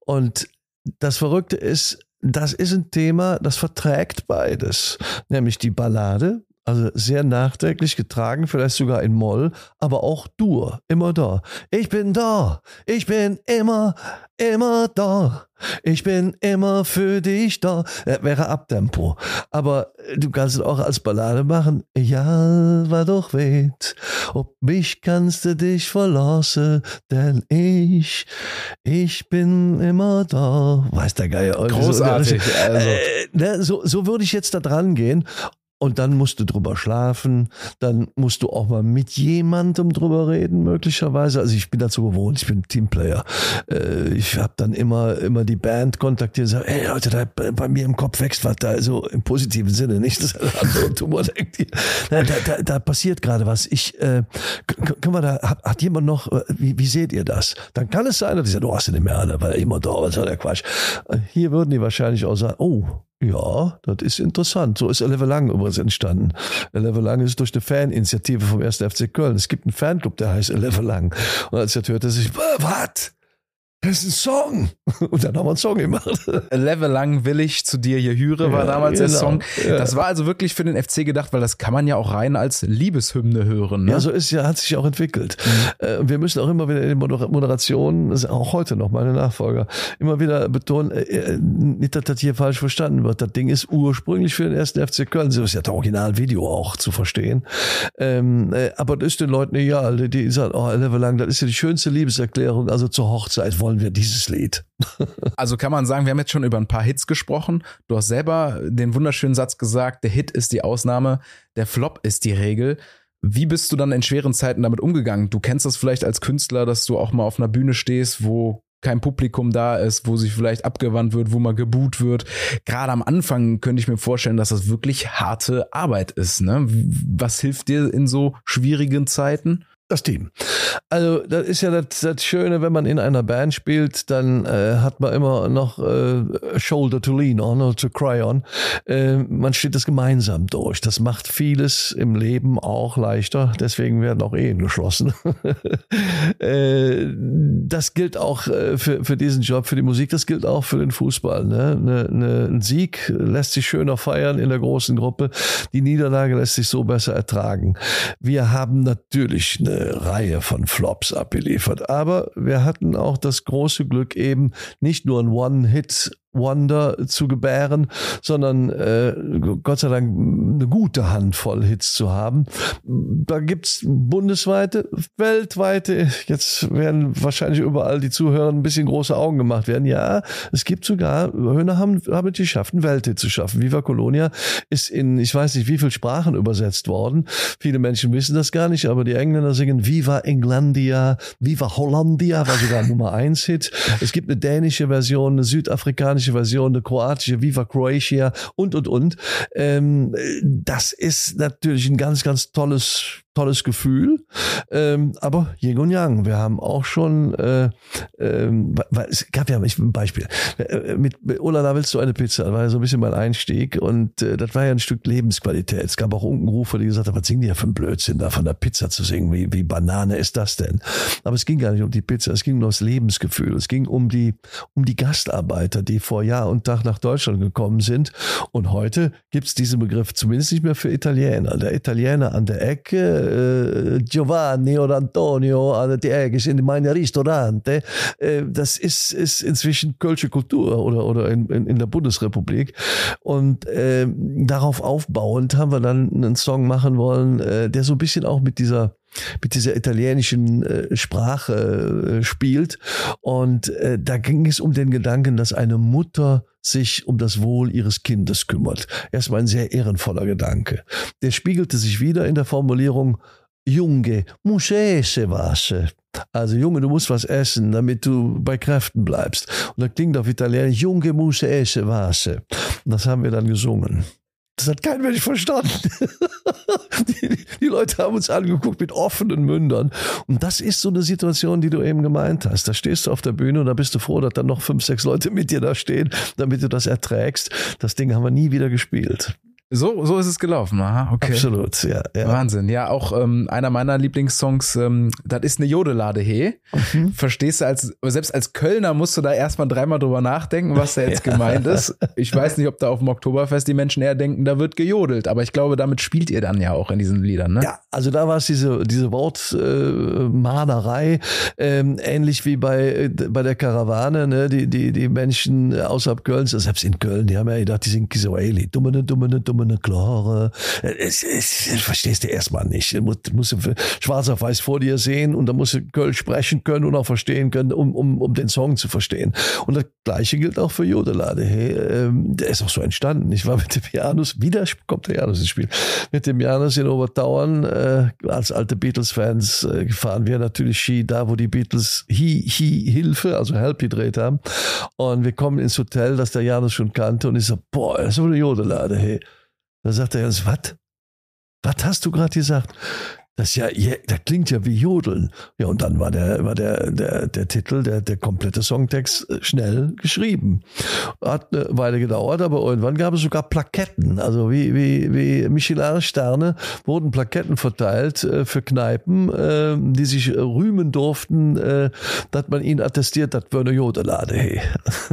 Und das Verrückte ist, das ist ein Thema, das verträgt beides. Nämlich die Ballade, also sehr nachträglich getragen, vielleicht sogar in Moll, aber auch Dur, immer da. Ich bin da, ich bin immer, immer da. Ich bin immer für dich da. Ja, wäre Abtempo. Aber du kannst es auch als Ballade machen. Ja, war doch weht. Ob mich kannst du dich verlassen, denn ich, ich bin immer da. Weiß der Geier. Großartig. Also. Äh, ne, so, so würde ich jetzt da dran gehen. Und dann musst du drüber schlafen, dann musst du auch mal mit jemandem drüber reden, möglicherweise. Also ich bin dazu gewohnt, ich bin Teamplayer. Äh, ich habe dann immer, immer die Band kontaktiert und gesagt, ey Leute, da bei mir im Kopf wächst was da, also im positiven Sinne, nicht das andere Tumor denkt. Da, da, da passiert gerade was. Ich, äh, können wir da, hat, hat jemand noch, äh, wie, wie seht ihr das? Dann kann es sein, dass ich sage, du hast ja nicht mehr alle, weil immer da, was soll der Quatsch. Hier würden die wahrscheinlich auch sagen, oh, ja, das ist interessant. So ist Level Lang übrigens entstanden. Level Lang ist durch eine Faninitiative vom 1. FC Köln. Es gibt einen Fanclub, der heißt Level Lang. Und als er hörte, sich, was? Das ist ein Song. Und dann haben wir einen Song gemacht. Level lang will ich zu dir hier höre, war ja, damals genau. der Song. Das war also wirklich für den FC gedacht, weil das kann man ja auch rein als Liebeshymne hören. Ne? Ja, so ist ja, hat sich auch entwickelt. Mhm. Wir müssen auch immer wieder in den Moderationen, auch heute noch meine Nachfolger, immer wieder betonen, äh, äh, nicht, dass das hier falsch verstanden wird. Das Ding ist ursprünglich für den ersten FC Köln. So ist ja das Originalvideo auch zu verstehen. Ähm, aber das ist den Leuten egal. Die sagen, oh, Level lang, das ist ja die schönste Liebeserklärung, also zur Hochzeit wollen wir dieses Lied. Also kann man sagen, wir haben jetzt schon über ein paar Hits gesprochen. Du hast selber den wunderschönen Satz gesagt, der Hit ist die Ausnahme, der Flop ist die Regel. Wie bist du dann in schweren Zeiten damit umgegangen? Du kennst das vielleicht als Künstler, dass du auch mal auf einer Bühne stehst, wo kein Publikum da ist, wo sich vielleicht abgewandt wird, wo mal geboot wird. Gerade am Anfang könnte ich mir vorstellen, dass das wirklich harte Arbeit ist. Ne? Was hilft dir in so schwierigen Zeiten? Das Team. Also das ist ja das, das Schöne, wenn man in einer Band spielt, dann äh, hat man immer noch äh, Shoulder to lean on oder to cry on. Äh, man steht das gemeinsam durch. Das macht vieles im Leben auch leichter. Deswegen werden auch Ehen geschlossen. äh, das gilt auch äh, für, für diesen Job, für die Musik. Das gilt auch für den Fußball. Ne? Ne, ne, ein Sieg lässt sich schöner feiern in der großen Gruppe. Die Niederlage lässt sich so besser ertragen. Wir haben natürlich eine Reihe von Flops abgeliefert. Aber wir hatten auch das große Glück, eben nicht nur ein One-Hit Wonder zu gebären, sondern äh, Gott sei Dank eine gute Handvoll Hits zu haben. Da gibt's bundesweite, weltweite, jetzt werden wahrscheinlich überall die Zuhörer ein bisschen große Augen gemacht werden. Ja, es gibt sogar, Höhner haben, haben es geschafft, einen Welthit zu schaffen. Viva Colonia ist in, ich weiß nicht wie viel Sprachen übersetzt worden. Viele Menschen wissen das gar nicht, aber die Engländer singen Viva Englandia, Viva Hollandia, war sogar Nummer eins Hit. Es gibt eine dänische Version, eine südafrikanische italienische Version, eine kroatische Viva Croatia und, und, und. Ähm, das ist natürlich ein ganz, ganz tolles tolles Gefühl. Ähm, aber Yin und Yang, wir haben auch schon, äh, ähm, es gab ja ein Beispiel. Äh, mit, mit Olala willst du eine Pizza? Das war ja so ein bisschen mein Einstieg und äh, das war ja ein Stück Lebensqualität. Es gab auch Unkenrufe, die gesagt haben, was singen die ja für ein Blödsinn, da von der Pizza zu singen? Wie, wie Banane ist das denn? Aber es ging gar nicht um die Pizza, es ging um das Lebensgefühl. Es ging um die, um die Gastarbeiter, die vor Jahr und Tag nach Deutschland gekommen sind. Und heute gibt's diesen Begriff zumindest nicht mehr für Italiener. Der Italiener an der Ecke, äh, Giovanni oder Antonio an die Ecke in meine Ristorante. Äh, das ist, ist inzwischen kölsche Kultur oder, oder in, in, in der Bundesrepublik. Und äh, darauf aufbauend haben wir dann einen Song machen wollen, äh, der so ein bisschen auch mit dieser mit dieser italienischen äh, Sprache äh, spielt. Und äh, da ging es um den Gedanken, dass eine Mutter sich um das Wohl ihres Kindes kümmert. Erstmal ein sehr ehrenvoller Gedanke. Der spiegelte sich wieder in der Formulierung Junge, musese was. Also Junge, du musst was essen, damit du bei Kräften bleibst. Und das klingt auf Italienisch, Junge, musese was. Und das haben wir dann gesungen. Das hat kein Mensch verstanden. die, die, Leute haben uns angeguckt mit offenen Mündern. Und das ist so eine Situation, die du eben gemeint hast. Da stehst du auf der Bühne und da bist du froh, dass dann noch fünf, sechs Leute mit dir da stehen, damit du das erträgst. Das Ding haben wir nie wieder gespielt. So, so ist es gelaufen, aha, okay. Absolut, ja. ja. Wahnsinn. Ja, auch ähm, einer meiner Lieblingssongs, ähm, das ist eine Jodelade, he. Mhm. Verstehst du, als, selbst als Kölner musst du da erstmal dreimal drüber nachdenken, was da jetzt ja. gemeint ist. Ich weiß nicht, ob da auf dem Oktoberfest die Menschen eher denken, da wird gejodelt, aber ich glaube, damit spielt ihr dann ja auch in diesen Liedern, ne? Ja, also da war es diese, diese Wortmalerei, äh, ähm, ähnlich wie bei, äh, bei der Karawane, ne? Die, die, die Menschen außerhalb Kölns, selbst in Köln, die haben ja gedacht, die sind Kiswahili, dumme, dumme, dumme dumme eine klare. Es, es, es verstehst du erstmal nicht. Du musst, schwarz auf weiß vor dir sehen und dann musst du Kölsch sprechen können und auch verstehen können, um, um, um den Song zu verstehen. Und das Gleiche gilt auch für Jodelade. Hey, ähm, der ist auch so entstanden. Ich war mit dem Janus, wieder kommt der Janus ins Spiel, mit dem Janus in Obertauern, äh, als alte Beatles-Fans äh, fahren wir natürlich Ski da, wo die Beatles Hi, Hi, Hilfe, also Help gedreht haben. Und wir kommen ins Hotel, das der Janus schon kannte und ich so, boah, das ist eine Jodelade, hey. Da sagt er was? Was hast du gerade gesagt? Das ja, das klingt ja wie Jodeln. Ja, und dann war der, war der, der, der Titel, der, der komplette Songtext äh, schnell geschrieben. Hat eine Weile gedauert, aber irgendwann gab es sogar Plaketten. Also wie, wie, wie Michelin-Sterne wurden Plaketten verteilt äh, für Kneipen, äh, die sich rühmen durften, äh, dass man ihnen attestiert, das wäre eine Jodelade. Hey.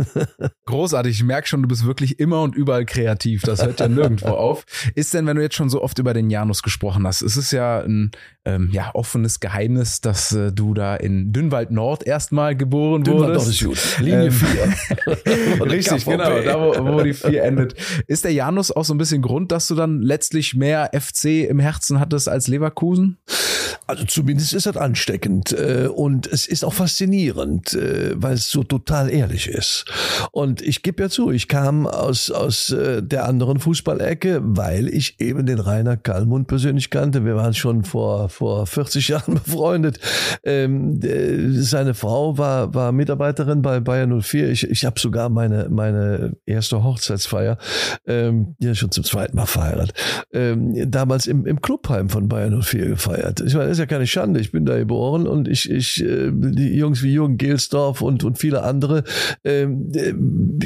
Großartig. Ich merke schon, du bist wirklich immer und überall kreativ. Das hört ja nirgendwo auf. Ist denn, wenn du jetzt schon so oft über den Janus gesprochen hast, ist es ja ein ähm, ja, offenes Geheimnis, dass äh, du da in Dünnwald Nord erstmal geboren Dünnwald wurdest. Nord ist gut. Linie Ähm, 4. Richtig, genau, da wo, wo die vier endet. Ist der Janus auch so ein bisschen Grund, dass du dann letztlich mehr FC im Herzen hattest als Leverkusen? Also zumindest ist das ansteckend äh, und es ist auch faszinierend, äh, weil es so total ehrlich ist. Und ich gebe ja zu, ich kam aus, aus äh, der anderen Fußballecke, weil ich eben den Rainer Kallmund persönlich kannte. Wir waren schon vor, vor 40 Jahren befreundet. Ähm, äh, seine Frau war, war Mitarbeiterin bei Bayern 04. Ich, ich habe sogar meine, meine erste Hochzeitsfeier, ähm, ja schon zum zweiten Mal verheiratet, ähm, damals im, im Clubheim von Bayern 04 gefeiert. Ich meine, das ist ja keine Schande. Ich bin da geboren und ich, ich äh, die Jungs wie Jürgen Gelsdorf und, und viele andere, ähm, äh,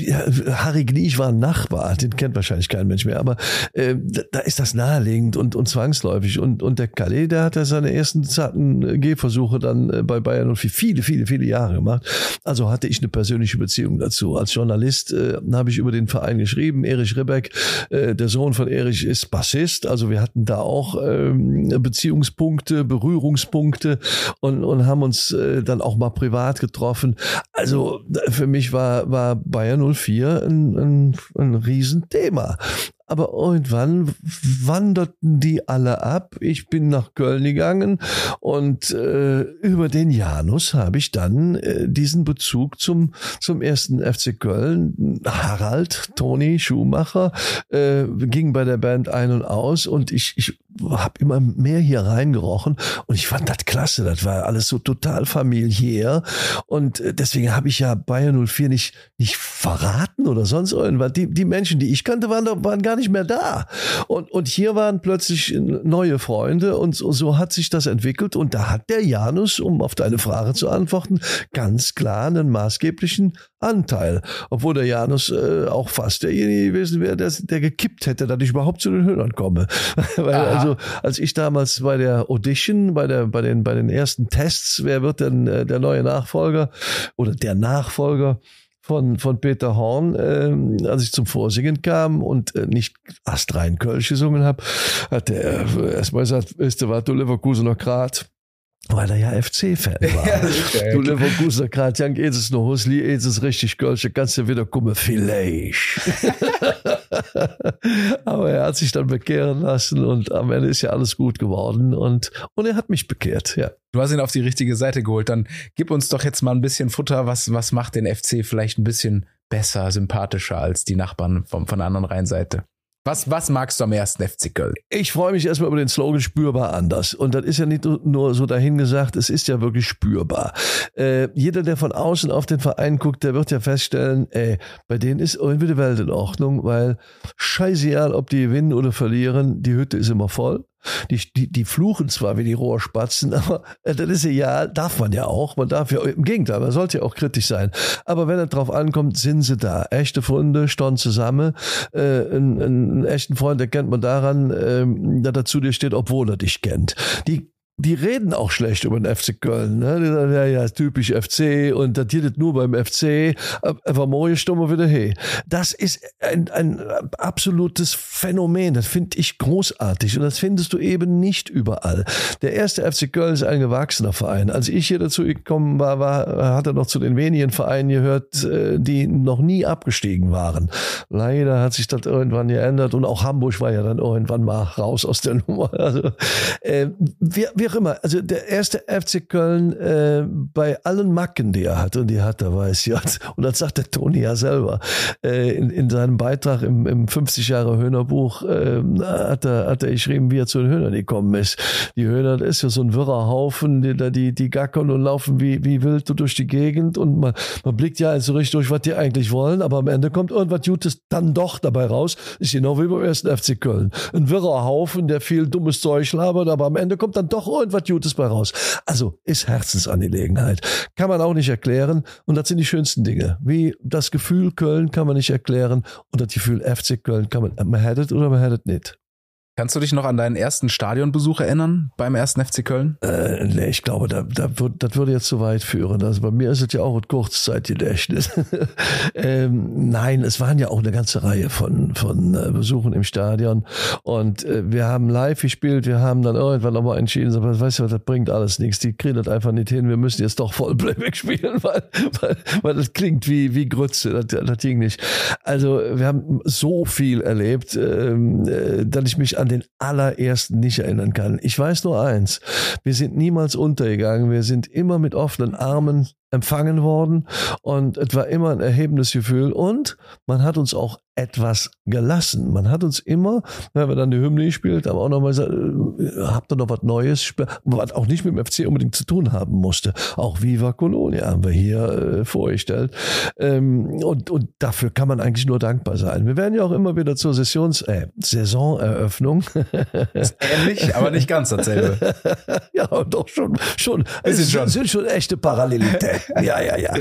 ja, Harry Gniech war ein Nachbar, den kennt wahrscheinlich kein Mensch mehr, aber äh, da, da ist das naheliegend und, und zwangsläufig. Und, und der Calais, der hat ja seine ersten zarten äh, Gehversuche dann äh, bei Bayern und für viele, viele, viele Jahre gemacht. Also hatte ich eine persönliche Beziehung dazu. Als Journalist äh, habe ich über den Verein geschrieben. Erich Ribbeck, äh, der Sohn von Erich, ist Bassist. Also wir hatten da auch ähm, Beziehungspunkte, Berührungspunkte und, und haben uns äh, dann auch mal privat getroffen. Also für mich war, war Bayern 04 ein, ein, ein Riesenthema. Aber irgendwann wanderten die alle ab. Ich bin nach Köln gegangen und äh, über den Janus habe ich dann äh, diesen Bezug zum, zum ersten FC Köln. Harald, Toni Schumacher, äh, ging bei der Band ein und aus und ich, ich habe immer mehr hier reingerochen und ich fand das klasse. Das war alles so total familiär und äh, deswegen habe ich ja Bayern 04 nicht, nicht verraten oder sonst irgendwas. Die, die Menschen, die ich kannte, waren, waren gar nicht mehr da. Und, und hier waren plötzlich neue Freunde und so, so hat sich das entwickelt und da hat der Janus, um auf deine Frage zu antworten, ganz klar einen maßgeblichen Anteil. Obwohl der Janus äh, auch fast derjenige gewesen wäre, der, der gekippt hätte, dass ich überhaupt zu den Höhnern komme. Weil Aha. Also, als ich damals bei der Audition, bei der, bei den, bei den ersten Tests, wer wird denn äh, der neue Nachfolger oder der Nachfolger von, von Peter Horn, ähm, als ich zum Vorsingen kam und äh, nicht astrein Kölsch gesungen habe, hat er äh, erstmal gesagt, weißt du was, du Leverkusener Grat, weil er ja FC-Fan war. sicher, du Leverkusener Grat, Jan, jetzt ist noch Husli, jetzt ist richtig Kölsch, kannst du wieder kommen, vielleicht. Aber er hat sich dann bekehren lassen und am Ende ist ja alles gut geworden und, und er hat mich bekehrt, ja. Du hast ihn auf die richtige Seite geholt. Dann gib uns doch jetzt mal ein bisschen Futter. Was, was macht den FC vielleicht ein bisschen besser, sympathischer als die Nachbarn vom, von der anderen Rheinseite? Was, was magst du am ersten FC Köln? Ich freue mich erstmal über den Slogan spürbar anders. Und das ist ja nicht nur so dahingesagt, es ist ja wirklich spürbar. Äh, jeder, der von außen auf den Verein guckt, der wird ja feststellen, ey, bei denen ist irgendwie die Welt in Ordnung, weil scheißegal, ob die gewinnen oder verlieren, die Hütte ist immer voll. Die, die, die fluchen zwar wie die Rohrspatzen, aber äh, das ist ja, darf man ja auch. Man darf ja, im Gegenteil, man sollte ja auch kritisch sein. Aber wenn es drauf ankommt, sind sie da. Echte Freunde stehen zusammen. Äh, einen, einen echten Freund erkennt man daran, ähm, dass er zu dir steht, obwohl er dich kennt. Die die reden auch schlecht über den FC Köln. Ne? Die sagen, ja, ja, typisch FC und das nur beim FC. Aber morgen stimmen wir wieder hey. Das ist ein, ein absolutes Phänomen. Das finde ich großartig und das findest du eben nicht überall. Der erste FC Köln ist ein gewachsener Verein. Als ich hier dazu gekommen war, war hat er noch zu den wenigen Vereinen gehört, äh, die noch nie abgestiegen waren. Leider hat sich das irgendwann geändert und auch Hamburg war ja dann irgendwann mal raus aus der Nummer. Also, äh, wir, auch immer, also der erste FC Köln äh, bei allen Macken, die er hat, und die hat er, weiß ich, und das sagt der Toni ja selber, äh, in, in seinem Beitrag im, im 50 Jahre Höhnerbuch äh, hat, er, hat er geschrieben, wie er zu den Höhnern gekommen ist. Die Höhner, ist ja so ein wirrer Haufen, die, die, die gackern und laufen wie, wie wild durch die Gegend und man, man blickt ja so richtig durch, was die eigentlich wollen, aber am Ende kommt irgendwas Gutes dann doch dabei raus. Ist genau wie beim ersten FC Köln. Ein wirrer Haufen, der viel dummes Zeug labert, aber am Ende kommt dann doch irgendwas Gutes bei raus. Also ist Herzensangelegenheit. Kann man auch nicht erklären. Und das sind die schönsten Dinge. Wie das Gefühl Köln kann man nicht erklären. Und das Gefühl FC Köln kann man, man hat es oder man hat es nicht. Kannst du dich noch an deinen ersten Stadionbesuch erinnern beim ersten FC Köln? Äh, nee, ich glaube, da, da würd, das würde jetzt zu weit führen. Also bei mir ist es ja auch ein Kurzzeitgedächtnis. ähm, nein, es waren ja auch eine ganze Reihe von, von äh, Besuchen im Stadion. Und äh, wir haben live gespielt, wir haben dann irgendwann nochmal entschieden, so, weißt du was, das bringt alles nichts. Die kriegen das einfach nicht hin. Wir müssen jetzt doch Vollplayback spielen, weil, weil, weil das klingt wie, wie Grütze. Das, das ging nicht. Also wir haben so viel erlebt, ähm, äh, dass ich mich an den allerersten nicht erinnern kann. Ich weiß nur eins. Wir sind niemals untergegangen. Wir sind immer mit offenen Armen empfangen worden und es war immer ein erhebendes Gefühl und man hat uns auch etwas gelassen. Man hat uns immer, wenn wir dann die Hymne gespielt haben, auch nochmal gesagt, äh, habt ihr noch was Neues, was auch nicht mit dem FC unbedingt zu tun haben musste. Auch Viva Colonia haben wir hier äh, vorgestellt. Ähm, und, und dafür kann man eigentlich nur dankbar sein. Wir werden ja auch immer wieder zur Sessions, äh, Saisoneröffnung. Ähnlich, aber nicht ganz dasselbe. ja, doch schon, schon. Es sind schon. sind schon echte Parallelitäten. ja, ja, ja.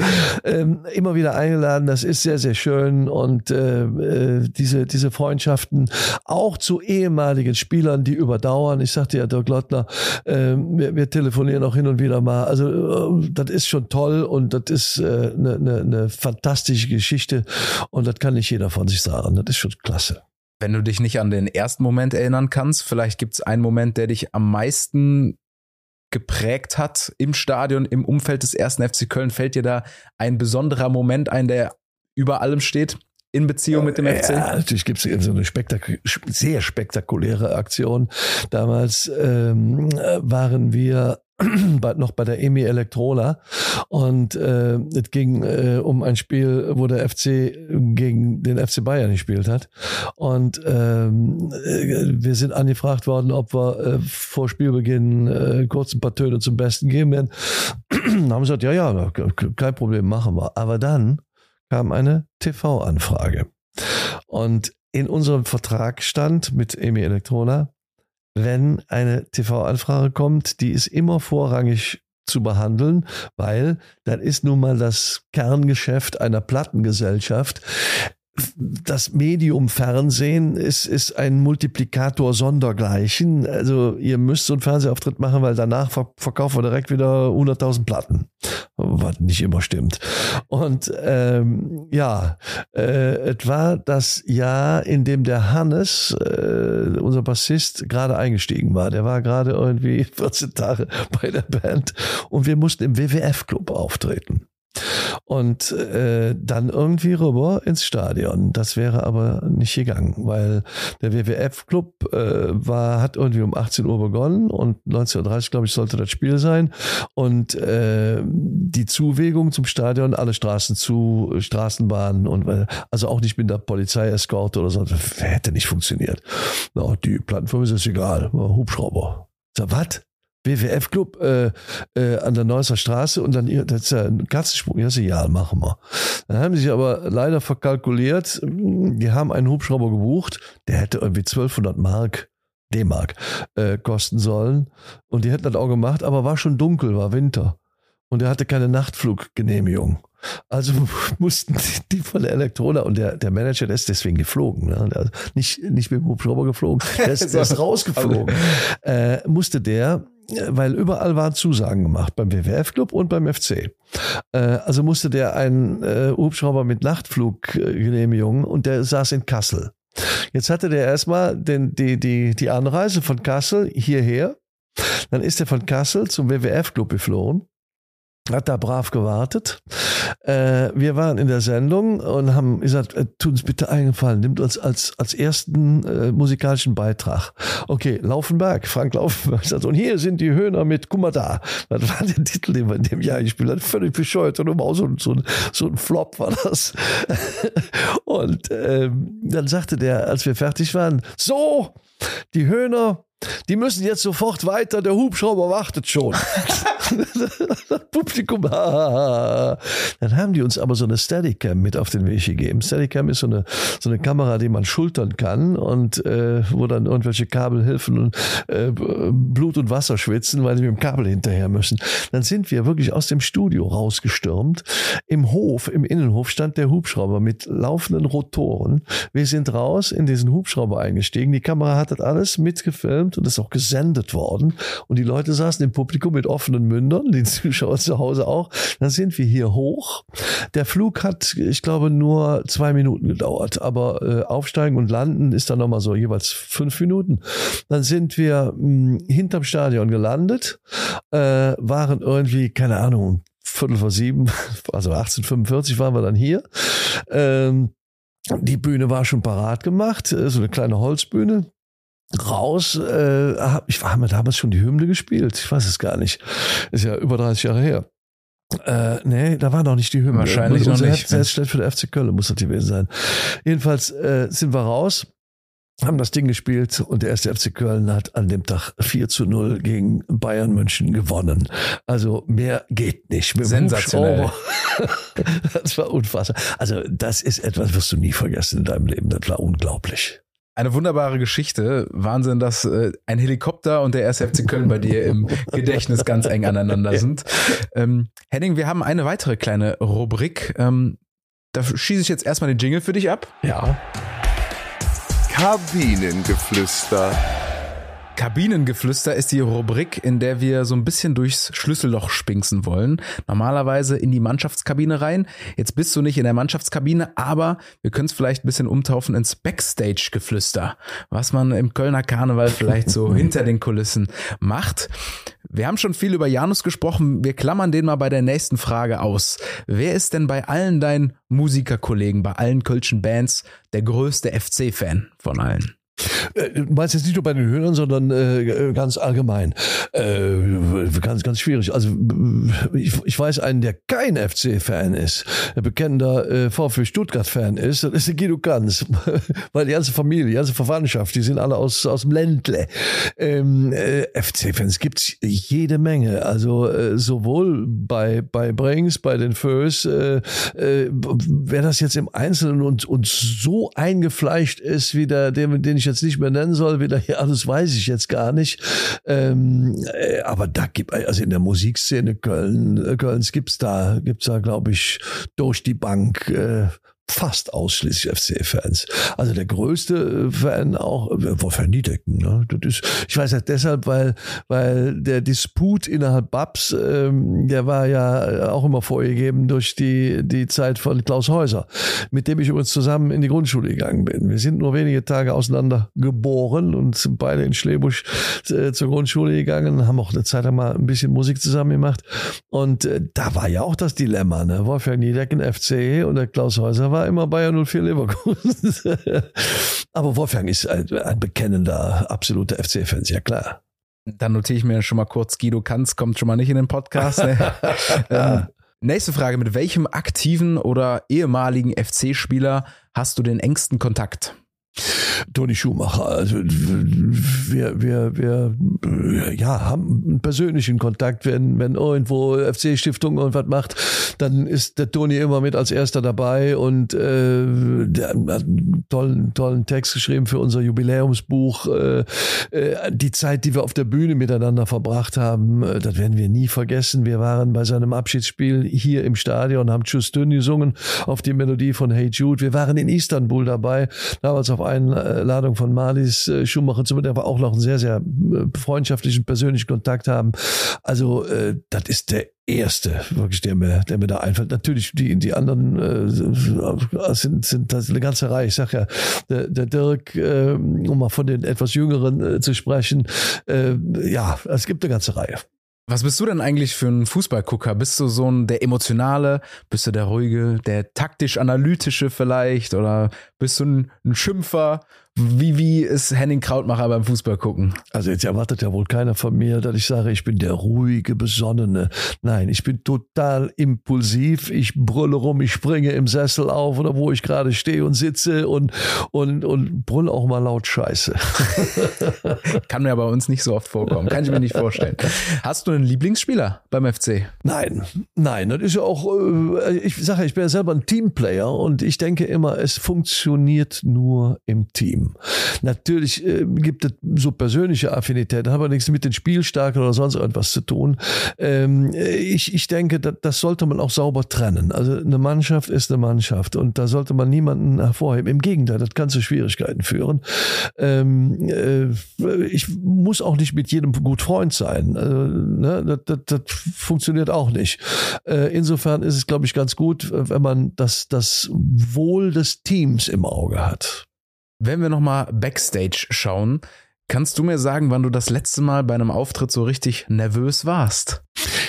Ähm, immer wieder eingeladen, das ist sehr, sehr schön und äh, äh, diese, diese Freundschaften auch zu ehemaligen Spielern, die überdauern. Ich sagte ja, Dirk Lottner, äh, wir, wir, telefonieren auch hin und wieder mal. Also äh, das ist schon toll und das ist eine äh, ne, ne, fantastische Geschichte und das kann nicht jeder von sich sagen. Das ist schon klasse. Wenn du dich nicht an den ersten Moment erinnern kannst, vielleicht gibt es einen Moment, der dich am meisten geprägt hat im Stadion, im Umfeld des ersten FC Köln. Fällt dir da ein besonderer Moment ein, der über allem steht? in Beziehung mit dem FC? Ja, natürlich gibt es so eine spektak sehr spektakuläre Aktion. Damals ähm, waren wir noch bei der EMI Elektrola und äh, es ging äh, um ein Spiel, wo der FC gegen den FC Bayern gespielt hat und ähm, äh, wir sind angefragt worden, ob wir äh, vor Spielbeginn äh, kurz ein paar Töne zum Besten geben werden. haben wir gesagt, ja, ja, kein Problem, machen wir. Aber dann kam eine TV-Anfrage und in unserem Vertrag stand mit EMI Elektrola, wenn eine TV-Anfrage kommt, die ist immer vorrangig zu behandeln, weil das ist nun mal das Kerngeschäft einer Plattengesellschaft. Das Medium Fernsehen ist, ist ein Multiplikator sondergleichen. Also ihr müsst so einen Fernsehauftritt machen, weil danach verkaufen wir direkt wieder 100.000 Platten was nicht immer stimmt. Und ähm, ja, äh, es war das Jahr, in dem der Hannes, äh, unser Bassist, gerade eingestiegen war. Der war gerade irgendwie 14 Tage bei der Band und wir mussten im WWF-Club auftreten und äh, dann irgendwie rüber ins Stadion. Das wäre aber nicht gegangen, weil der WWF-Club äh, hat irgendwie um 18 Uhr begonnen und 19.30 Uhr, glaube ich, sollte das Spiel sein. Und äh, die Zuwegung zum Stadion, alle Straßen zu, Straßenbahnen und äh, also auch nicht mit der Polizei-Eskorte oder so, hätte nicht funktioniert. Na, die Plattenfirma ist egal, Hubschrauber. So, was? WWF-Club äh, äh, an der Neusser Straße und dann, das ist ja ein Katzensprung, ja, ja, machen wir. Dann haben sie sich aber leider verkalkuliert, die haben einen Hubschrauber gebucht, der hätte irgendwie 1200 Mark, D-Mark, äh, kosten sollen und die hätten das auch gemacht, aber war schon dunkel, war Winter und er hatte keine Nachtfluggenehmigung. Also mussten die von der Elektrola und der, der Manager, der ist deswegen geflogen, ne? nicht, nicht mit dem Hubschrauber geflogen, der ist, der ist rausgeflogen, äh, musste der weil überall waren Zusagen gemacht, beim WWF-Club und beim FC. Äh, also musste der einen äh, Hubschrauber mit Nachtfluggenehmigung und der saß in Kassel. Jetzt hatte der erstmal den, die, die, die Anreise von Kassel hierher. Dann ist er von Kassel zum WWF-Club geflohen hat da brav gewartet. Äh, wir waren in der Sendung und haben gesagt, äh, tut uns bitte eingefallen, nimmt uns als, als ersten äh, musikalischen Beitrag. Okay, Laufenberg, Frank Laufenberg sagt, und hier sind die Höhner mit, guck mal da. Das war der Titel, den wir in dem Jahr gespielt haben. Völlig bescheuert und auch so, so, so ein Flop war das. und ähm, dann sagte der, als wir fertig waren, so, die Höhner, die müssen jetzt sofort weiter, der Hubschrauber wartet schon. Publikum, dann haben die uns aber so eine Steadicam mit auf den Weg gegeben. Steadicam ist so eine, so eine Kamera, die man schultern kann und äh, wo dann irgendwelche Kabel helfen und äh, Blut und Wasser schwitzen, weil sie mit dem Kabel hinterher müssen. Dann sind wir wirklich aus dem Studio rausgestürmt. Im Hof, im Innenhof stand der Hubschrauber mit laufenden Rotoren. Wir sind raus in diesen Hubschrauber eingestiegen. Die Kamera hat das alles mitgefilmt und ist auch gesendet worden. Und die Leute saßen im Publikum mit offenen Mündern, die Zuschauer zu Hause auch. Dann sind wir hier hoch. Der Flug hat, ich glaube, nur zwei Minuten gedauert, aber äh, aufsteigen und landen ist dann nochmal so jeweils fünf Minuten. Dann sind wir mh, hinterm Stadion gelandet, äh, waren irgendwie, keine Ahnung, Viertel vor sieben, also 1845 waren wir dann hier. Ähm, die Bühne war schon parat gemacht, äh, so eine kleine Holzbühne raus. Äh, ich war mir damals schon die Hymne gespielt. Ich weiß es gar nicht. Ist ja über 30 Jahre her. Äh, nee, da war noch nicht die Hymne. Wahrscheinlich Unser noch nicht. Selbstständig für der FC Köln muss das gewesen sein. Jedenfalls äh, sind wir raus, haben das Ding gespielt und der erste FC Köln hat an dem Tag 4 zu 0 gegen Bayern München gewonnen. Also mehr geht nicht. Mit Sensationell. Das war unfassbar. Also das ist etwas, wirst du nie vergessen in deinem Leben. Das war unglaublich. Eine wunderbare Geschichte. Wahnsinn, dass äh, ein Helikopter und der erste FC Köln bei dir im Gedächtnis ganz eng aneinander sind. Ähm, Henning, wir haben eine weitere kleine Rubrik. Ähm, da schieße ich jetzt erstmal den Jingle für dich ab. Ja. Kabinengeflüster. Kabinengeflüster ist die Rubrik, in der wir so ein bisschen durchs Schlüsselloch spinksen wollen. Normalerweise in die Mannschaftskabine rein. Jetzt bist du nicht in der Mannschaftskabine, aber wir können es vielleicht ein bisschen umtaufen ins Backstage-Geflüster, was man im Kölner Karneval vielleicht so hinter den Kulissen macht. Wir haben schon viel über Janus gesprochen. Wir klammern den mal bei der nächsten Frage aus. Wer ist denn bei allen deinen Musikerkollegen, bei allen Kölschen Bands der größte FC-Fan von allen? Äh, Du meinst jetzt nicht nur bei den Hörern, sondern äh, ganz allgemein. Äh, ganz, ganz schwierig. Also ich, ich weiß einen, der kein FC-Fan ist, der bekennender äh, VfB Stuttgart-Fan ist, das ist der Guido Kanz. Weil die ganze Familie, die ganze Verwandtschaft, die sind alle aus, aus dem Ländle. Ähm, äh, FC-Fans gibt's jede Menge. Also äh, sowohl bei, bei Brings, bei den Föß, äh, äh, wer das jetzt im Einzelnen und, und so eingefleischt ist, wie der, den, den ich jetzt nicht mehr nennen soll, wieder hier alles weiß ich jetzt gar nicht. Ähm, äh, aber da gibt also in der Musikszene Köln, äh, Kölns gibt's da, gibt's da, glaube ich, durch die Bank äh, fast ausschließlich FC-Fans. Also der größte Fan auch, äh, Wolfgang Niedecken. Ne? Das ist, ich weiß das deshalb, weil, weil der Disput innerhalb Babs, ähm, der war ja auch immer vorgegeben durch die, die Zeit von Klaus Häuser, mit dem ich übrigens zusammen in die Grundschule gegangen bin. Wir sind nur wenige Tage auseinander geboren und sind beide in Schlebusch äh, zur Grundschule gegangen, haben auch eine Zeit lang mal ein bisschen Musik zusammen gemacht. Und äh, da war ja auch das Dilemma, ne? Wolfgang Niedecken FC und der Klaus Häuser war immer Bayern 04 Leverkusen. Aber Wolfgang ist ein, ein bekennender, absoluter FC-Fan, ja klar. Dann notiere ich mir schon mal kurz, Guido Kanz kommt schon mal nicht in den Podcast. Ne? ähm, nächste Frage, mit welchem aktiven oder ehemaligen FC-Spieler hast du den engsten Kontakt? Toni Schumacher. Also wir, wir, wir ja, haben einen persönlichen Kontakt. Wenn, wenn irgendwo FC-Stiftung irgendwas macht, dann ist der Toni immer mit als erster dabei und äh, der hat einen tollen, tollen Text geschrieben für unser Jubiläumsbuch. Äh, äh, die Zeit, die wir auf der Bühne miteinander verbracht haben, äh, das werden wir nie vergessen. Wir waren bei seinem Abschiedsspiel hier im Stadion, haben Tschüss Dünn gesungen auf die Melodie von Hey Jude. Wir waren in Istanbul dabei, damals auf Einladung von Marlies äh, Schumacher, zu der wir auch noch einen sehr, sehr äh, freundschaftlichen, persönlichen Kontakt haben. Also äh, das ist der erste, wirklich, der mir, der mir da einfällt. Natürlich, die, die anderen äh, sind, sind das eine ganze Reihe. Ich sag ja, der, der Dirk, äh, um mal von den etwas Jüngeren äh, zu sprechen, äh, ja, es gibt eine ganze Reihe. Was bist du denn eigentlich für ein Fußballgucker? Bist du so ein der emotionale, bist du der ruhige, der taktisch analytische vielleicht oder bist du ein, ein Schimpfer? Wie, wie ist Henning Krautmacher beim Fußball gucken? Also jetzt erwartet ja wohl keiner von mir, dass ich sage, ich bin der ruhige, besonnene. Nein, ich bin total impulsiv. Ich brülle rum, ich springe im Sessel auf oder wo ich gerade stehe und sitze und, und, und brülle auch mal laut Scheiße. Kann mir bei uns nicht so oft vorkommen. Kann ich mir nicht vorstellen. Hast du einen Lieblingsspieler beim FC? Nein, nein, das ist ja auch, äh, ich sage, ich bin ja selber ein Teamplayer und ich denke immer, es funktioniert nur im Team. Natürlich äh, gibt es so persönliche Affinitäten, hat aber nichts mit den Spielstarken oder sonst irgendwas zu tun. Ähm, ich, ich denke, das, das sollte man auch sauber trennen. Also eine Mannschaft ist eine Mannschaft und da sollte man niemanden hervorheben. Im Gegenteil, das kann zu Schwierigkeiten führen. Ähm, äh, ich muss auch nicht mit jedem gut Freund sein. Also, ne, das, das, das funktioniert auch nicht. Äh, insofern ist es, glaube ich, ganz gut, wenn man das, das Wohl des Teams im Auge hat. Wenn wir nochmal Backstage schauen, kannst du mir sagen, wann du das letzte Mal bei einem Auftritt so richtig nervös warst?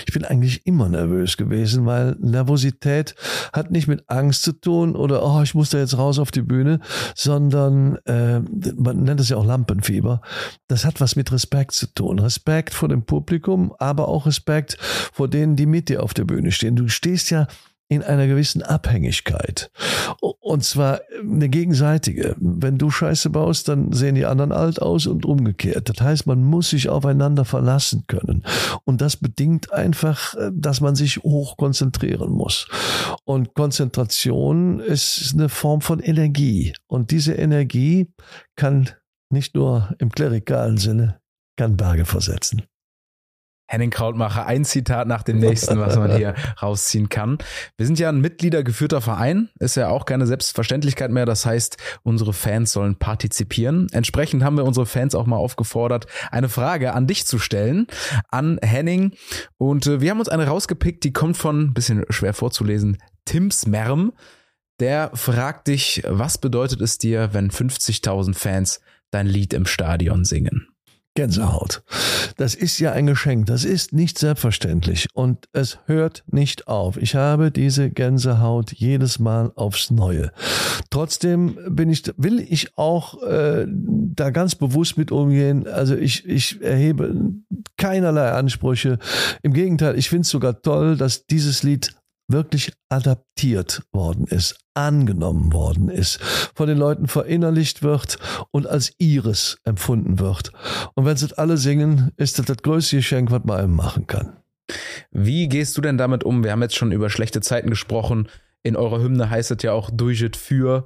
Ich bin eigentlich immer nervös gewesen, weil Nervosität hat nicht mit Angst zu tun oder oh, ich muss da jetzt raus auf die Bühne, sondern äh, man nennt es ja auch Lampenfieber. Das hat was mit Respekt zu tun. Respekt vor dem Publikum, aber auch Respekt vor denen, die mit dir auf der Bühne stehen. Du stehst ja in einer gewissen Abhängigkeit. Und zwar eine gegenseitige. Wenn du Scheiße baust, dann sehen die anderen alt aus und umgekehrt. Das heißt, man muss sich aufeinander verlassen können. Und das bedingt einfach, dass man sich hoch konzentrieren muss. Und Konzentration ist eine Form von Energie. Und diese Energie kann nicht nur im klerikalen Sinne, kann Berge versetzen. Henning Krautmacher, ein Zitat nach dem nächsten, was man hier rausziehen kann. Wir sind ja ein mitgliedergeführter Verein, ist ja auch keine Selbstverständlichkeit mehr. Das heißt, unsere Fans sollen partizipieren. Entsprechend haben wir unsere Fans auch mal aufgefordert, eine Frage an dich zu stellen, an Henning. Und äh, wir haben uns eine rausgepickt, die kommt von, bisschen schwer vorzulesen, Tim Smerm. Der fragt dich, was bedeutet es dir, wenn 50.000 Fans dein Lied im Stadion singen? Gänsehaut. Das ist ja ein Geschenk. Das ist nicht selbstverständlich und es hört nicht auf. Ich habe diese Gänsehaut jedes Mal aufs Neue. Trotzdem bin ich, will ich auch äh, da ganz bewusst mit umgehen. Also ich, ich erhebe keinerlei Ansprüche. Im Gegenteil, ich finde es sogar toll, dass dieses Lied wirklich adaptiert worden ist, angenommen worden ist, von den Leuten verinnerlicht wird und als ihres empfunden wird. Und wenn sie das alle singen, ist das das größte Geschenk, was man einem machen kann. Wie gehst du denn damit um? Wir haben jetzt schon über schlechte Zeiten gesprochen. In eurer Hymne heißt es ja auch Durchit für.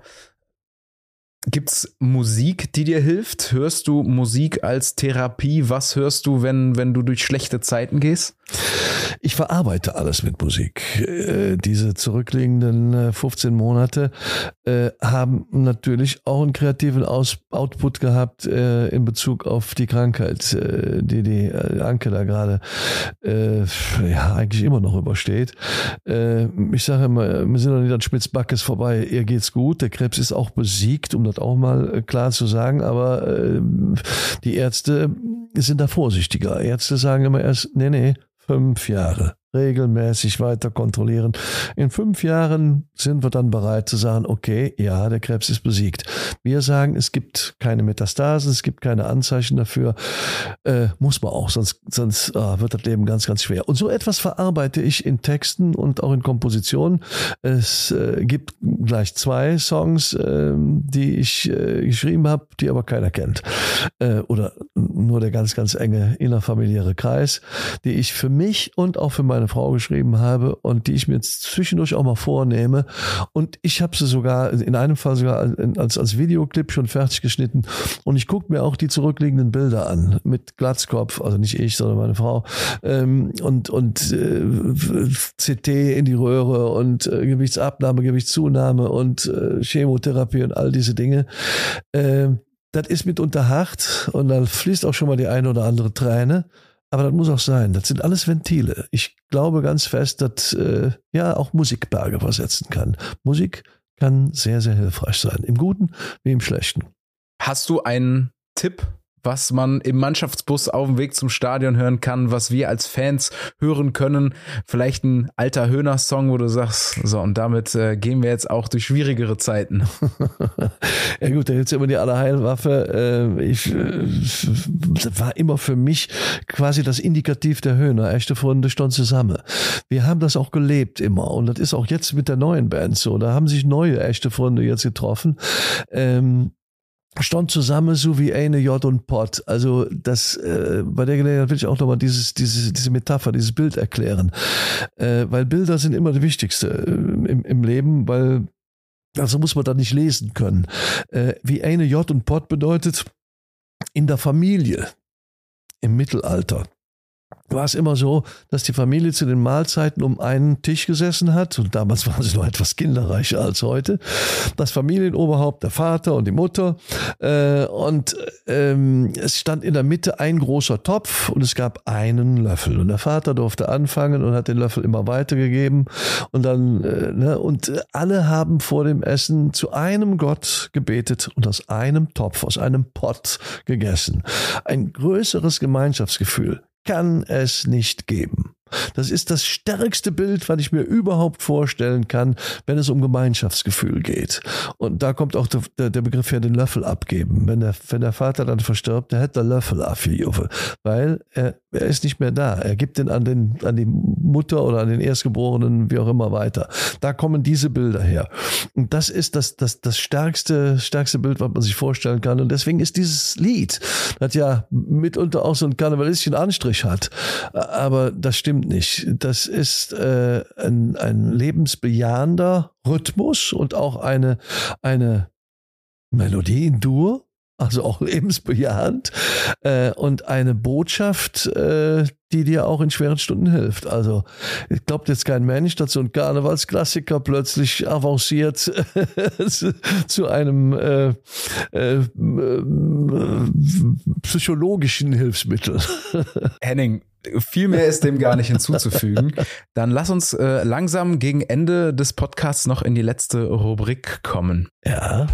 Gibt's Musik, die dir hilft? Hörst du Musik als Therapie? Was hörst du, wenn, wenn du durch schlechte Zeiten gehst? Ich verarbeite alles mit Musik. Äh, diese zurückliegenden 15 äh, Monate äh, haben natürlich auch einen kreativen Aus Output gehabt äh, in Bezug auf die Krankheit, äh, die die Anke da gerade ja eigentlich immer noch übersteht. ich sage immer, wir sind noch nicht an Spitzbackes vorbei. Ihr geht's gut. Der Krebs ist auch besiegt, um das auch mal klar zu sagen. Aber die Ärzte sind da vorsichtiger. Ärzte sagen immer erst, nee, nee, fünf Jahre regelmäßig weiter kontrollieren. In fünf Jahren sind wir dann bereit zu sagen, okay, ja, der Krebs ist besiegt. Wir sagen, es gibt keine Metastasen, es gibt keine Anzeichen dafür. Äh, muss man auch, sonst, sonst äh, wird das Leben ganz, ganz schwer. Und so etwas verarbeite ich in Texten und auch in Kompositionen. Es äh, gibt gleich zwei Songs, äh, die ich äh, geschrieben habe, die aber keiner kennt. Äh, oder nur der ganz, ganz enge innerfamiliäre Kreis, die ich für mich und auch für meine meine Frau geschrieben habe und die ich mir jetzt zwischendurch auch mal vornehme. Und ich habe sie sogar in einem Fall sogar als, als Videoclip schon fertig geschnitten. Und ich gucke mir auch die zurückliegenden Bilder an mit Glatzkopf, also nicht ich, sondern meine Frau. Ähm, und und äh, CT in die Röhre und äh, Gewichtsabnahme, Gewichtszunahme und äh, Chemotherapie und all diese Dinge. Äh, das ist mitunter hart und dann fließt auch schon mal die eine oder andere Träne. Aber das muss auch sein. Das sind alles Ventile. Ich glaube ganz fest, dass äh, ja auch Musik Berge versetzen kann. Musik kann sehr, sehr hilfreich sein. Im Guten wie im Schlechten. Hast du einen Tipp, was man im Mannschaftsbus auf dem Weg zum Stadion hören kann, was wir als Fans hören können. Vielleicht ein alter Höhner-Song, wo du sagst, so und damit äh, gehen wir jetzt auch durch schwierigere Zeiten. ja gut, da jetzt immer die Allerheilwaffe. Äh, ich, äh, war immer für mich quasi das Indikativ der Höhner. Echte Freunde stehen zusammen. Wir haben das auch gelebt immer und das ist auch jetzt mit der neuen Band so. Da haben sich neue echte Freunde jetzt getroffen. Ähm, stand zusammen so wie eine J und Pot. Also das äh, bei der Gelegenheit will ich auch nochmal dieses, diese, diese Metapher, dieses Bild erklären. Äh, weil Bilder sind immer das Wichtigste äh, im, im Leben, weil also muss man da nicht lesen können. Äh, wie eine J und Pot bedeutet, in der Familie im Mittelalter war es immer so, dass die Familie zu den Mahlzeiten um einen Tisch gesessen hat. Und damals waren sie noch etwas kinderreicher als heute. Das Familienoberhaupt, der Vater und die Mutter. Äh, und ähm, es stand in der Mitte ein großer Topf und es gab einen Löffel. Und der Vater durfte anfangen und hat den Löffel immer weitergegeben. Und dann, äh, ne, und alle haben vor dem Essen zu einem Gott gebetet und aus einem Topf, aus einem Pott gegessen. Ein größeres Gemeinschaftsgefühl kann es nicht geben. Das ist das stärkste Bild, was ich mir überhaupt vorstellen kann, wenn es um Gemeinschaftsgefühl geht. Und da kommt auch der, der Begriff her, den Löffel abgeben. Wenn der, wenn der Vater dann verstirbt, der hätte der Löffel abgegeben, weil er, er ist nicht mehr da. Er gibt den an, den an die Mutter oder an den Erstgeborenen, wie auch immer weiter. Da kommen diese Bilder her. Und das ist das, das, das stärkste, stärkste Bild, was man sich vorstellen kann. Und deswegen ist dieses Lied, das ja mitunter auch so einen karnevalistischen Anstrich hat, aber das stimmt stimmt nicht. Das ist äh, ein, ein lebensbejahender Rhythmus und auch eine, eine Melodie in Dur, also auch lebensbejahend äh, und eine Botschaft, äh, die dir auch in schweren Stunden hilft. Also ich glaube jetzt kein Mensch, dass so ein Karnevalsklassiker plötzlich avanciert zu einem äh, äh, psychologischen Hilfsmittel. Henning, viel mehr ist dem gar nicht hinzuzufügen. Dann lass uns äh, langsam gegen Ende des Podcasts noch in die letzte Rubrik kommen. Ja.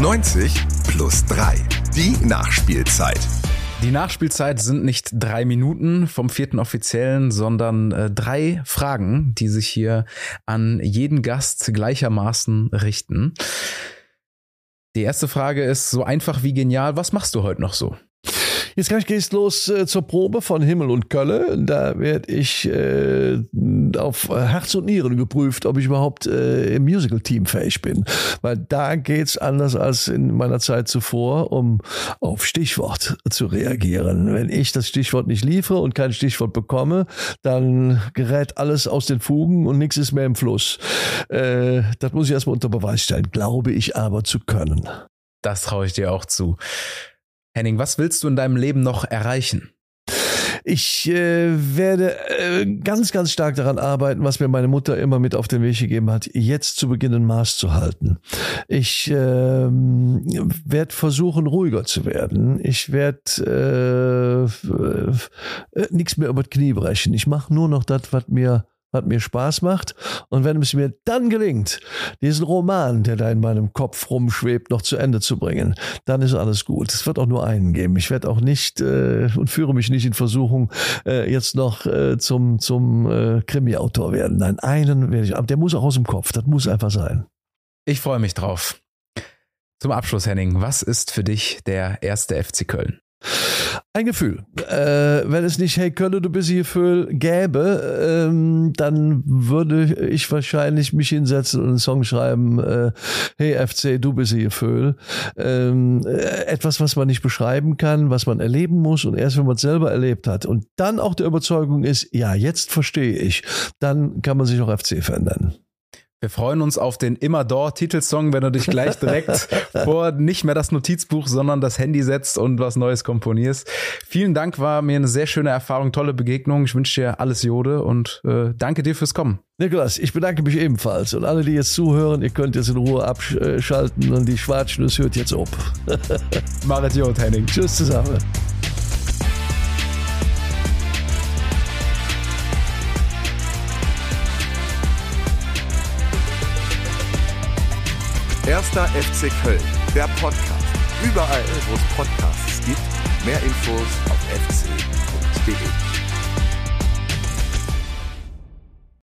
90 plus 3. Die Nachspielzeit. Die Nachspielzeit sind nicht drei Minuten vom vierten Offiziellen, sondern äh, drei Fragen, die sich hier an jeden Gast gleichermaßen richten. Die erste Frage ist so einfach wie genial. Was machst du heute noch so? Jetzt gleich geht's los äh, zur Probe von Himmel und Kölle. Da werde ich äh, auf Herz und Nieren geprüft, ob ich überhaupt äh, im Musical-Team fähig bin. Weil da geht's anders als in meiner Zeit zuvor, um auf Stichwort zu reagieren. Wenn ich das Stichwort nicht liefere und kein Stichwort bekomme, dann gerät alles aus den Fugen und nichts ist mehr im Fluss. Äh, das muss ich erstmal unter Beweis stellen, glaube ich aber zu können. Das traue ich dir auch zu. Henning, was willst du in deinem Leben noch erreichen? Ich äh, werde äh, ganz, ganz stark daran arbeiten, was mir meine Mutter immer mit auf den Weg gegeben hat, jetzt zu beginnen Maß zu halten. Ich äh, werde versuchen, ruhiger zu werden. Ich werde äh, äh, nichts mehr über das Knie brechen. Ich mache nur noch das, was mir was mir Spaß macht. Und wenn es mir dann gelingt, diesen Roman, der da in meinem Kopf rumschwebt, noch zu Ende zu bringen, dann ist alles gut. Es wird auch nur einen geben. Ich werde auch nicht äh, und führe mich nicht in Versuchung, äh, jetzt noch äh, zum, zum äh, Krimi-Autor werden. Nein, einen werde ich, aber der muss auch aus dem Kopf. Das muss einfach sein. Ich freue mich drauf. Zum Abschluss, Henning, was ist für dich der erste FC Köln? Ein Gefühl. Äh, wenn es nicht Hey Könne, du bist hier für gäbe, ähm, dann würde ich wahrscheinlich mich hinsetzen und einen Song schreiben, äh, Hey FC, du bist hier für. Ähm, äh, etwas, was man nicht beschreiben kann, was man erleben muss und erst wenn man es selber erlebt hat und dann auch der Überzeugung ist, ja, jetzt verstehe ich, dann kann man sich auch FC verändern. Wir freuen uns auf den Immer dort Titelsong, wenn du dich gleich direkt vor nicht mehr das Notizbuch, sondern das Handy setzt und was Neues komponierst. Vielen Dank, war mir eine sehr schöne Erfahrung, tolle Begegnung. Ich wünsche dir alles Jode und äh, danke dir fürs Kommen. Nikolas, ich bedanke mich ebenfalls. Und alle, die jetzt zuhören, ihr könnt jetzt in Ruhe abschalten und die Schwarzschnuss hört jetzt ab. Marit Jod, Henning. Tschüss zusammen. Erster FC Köln, der Podcast. überall, wo es Podcasts gibt. Mehr Infos auf fc.de.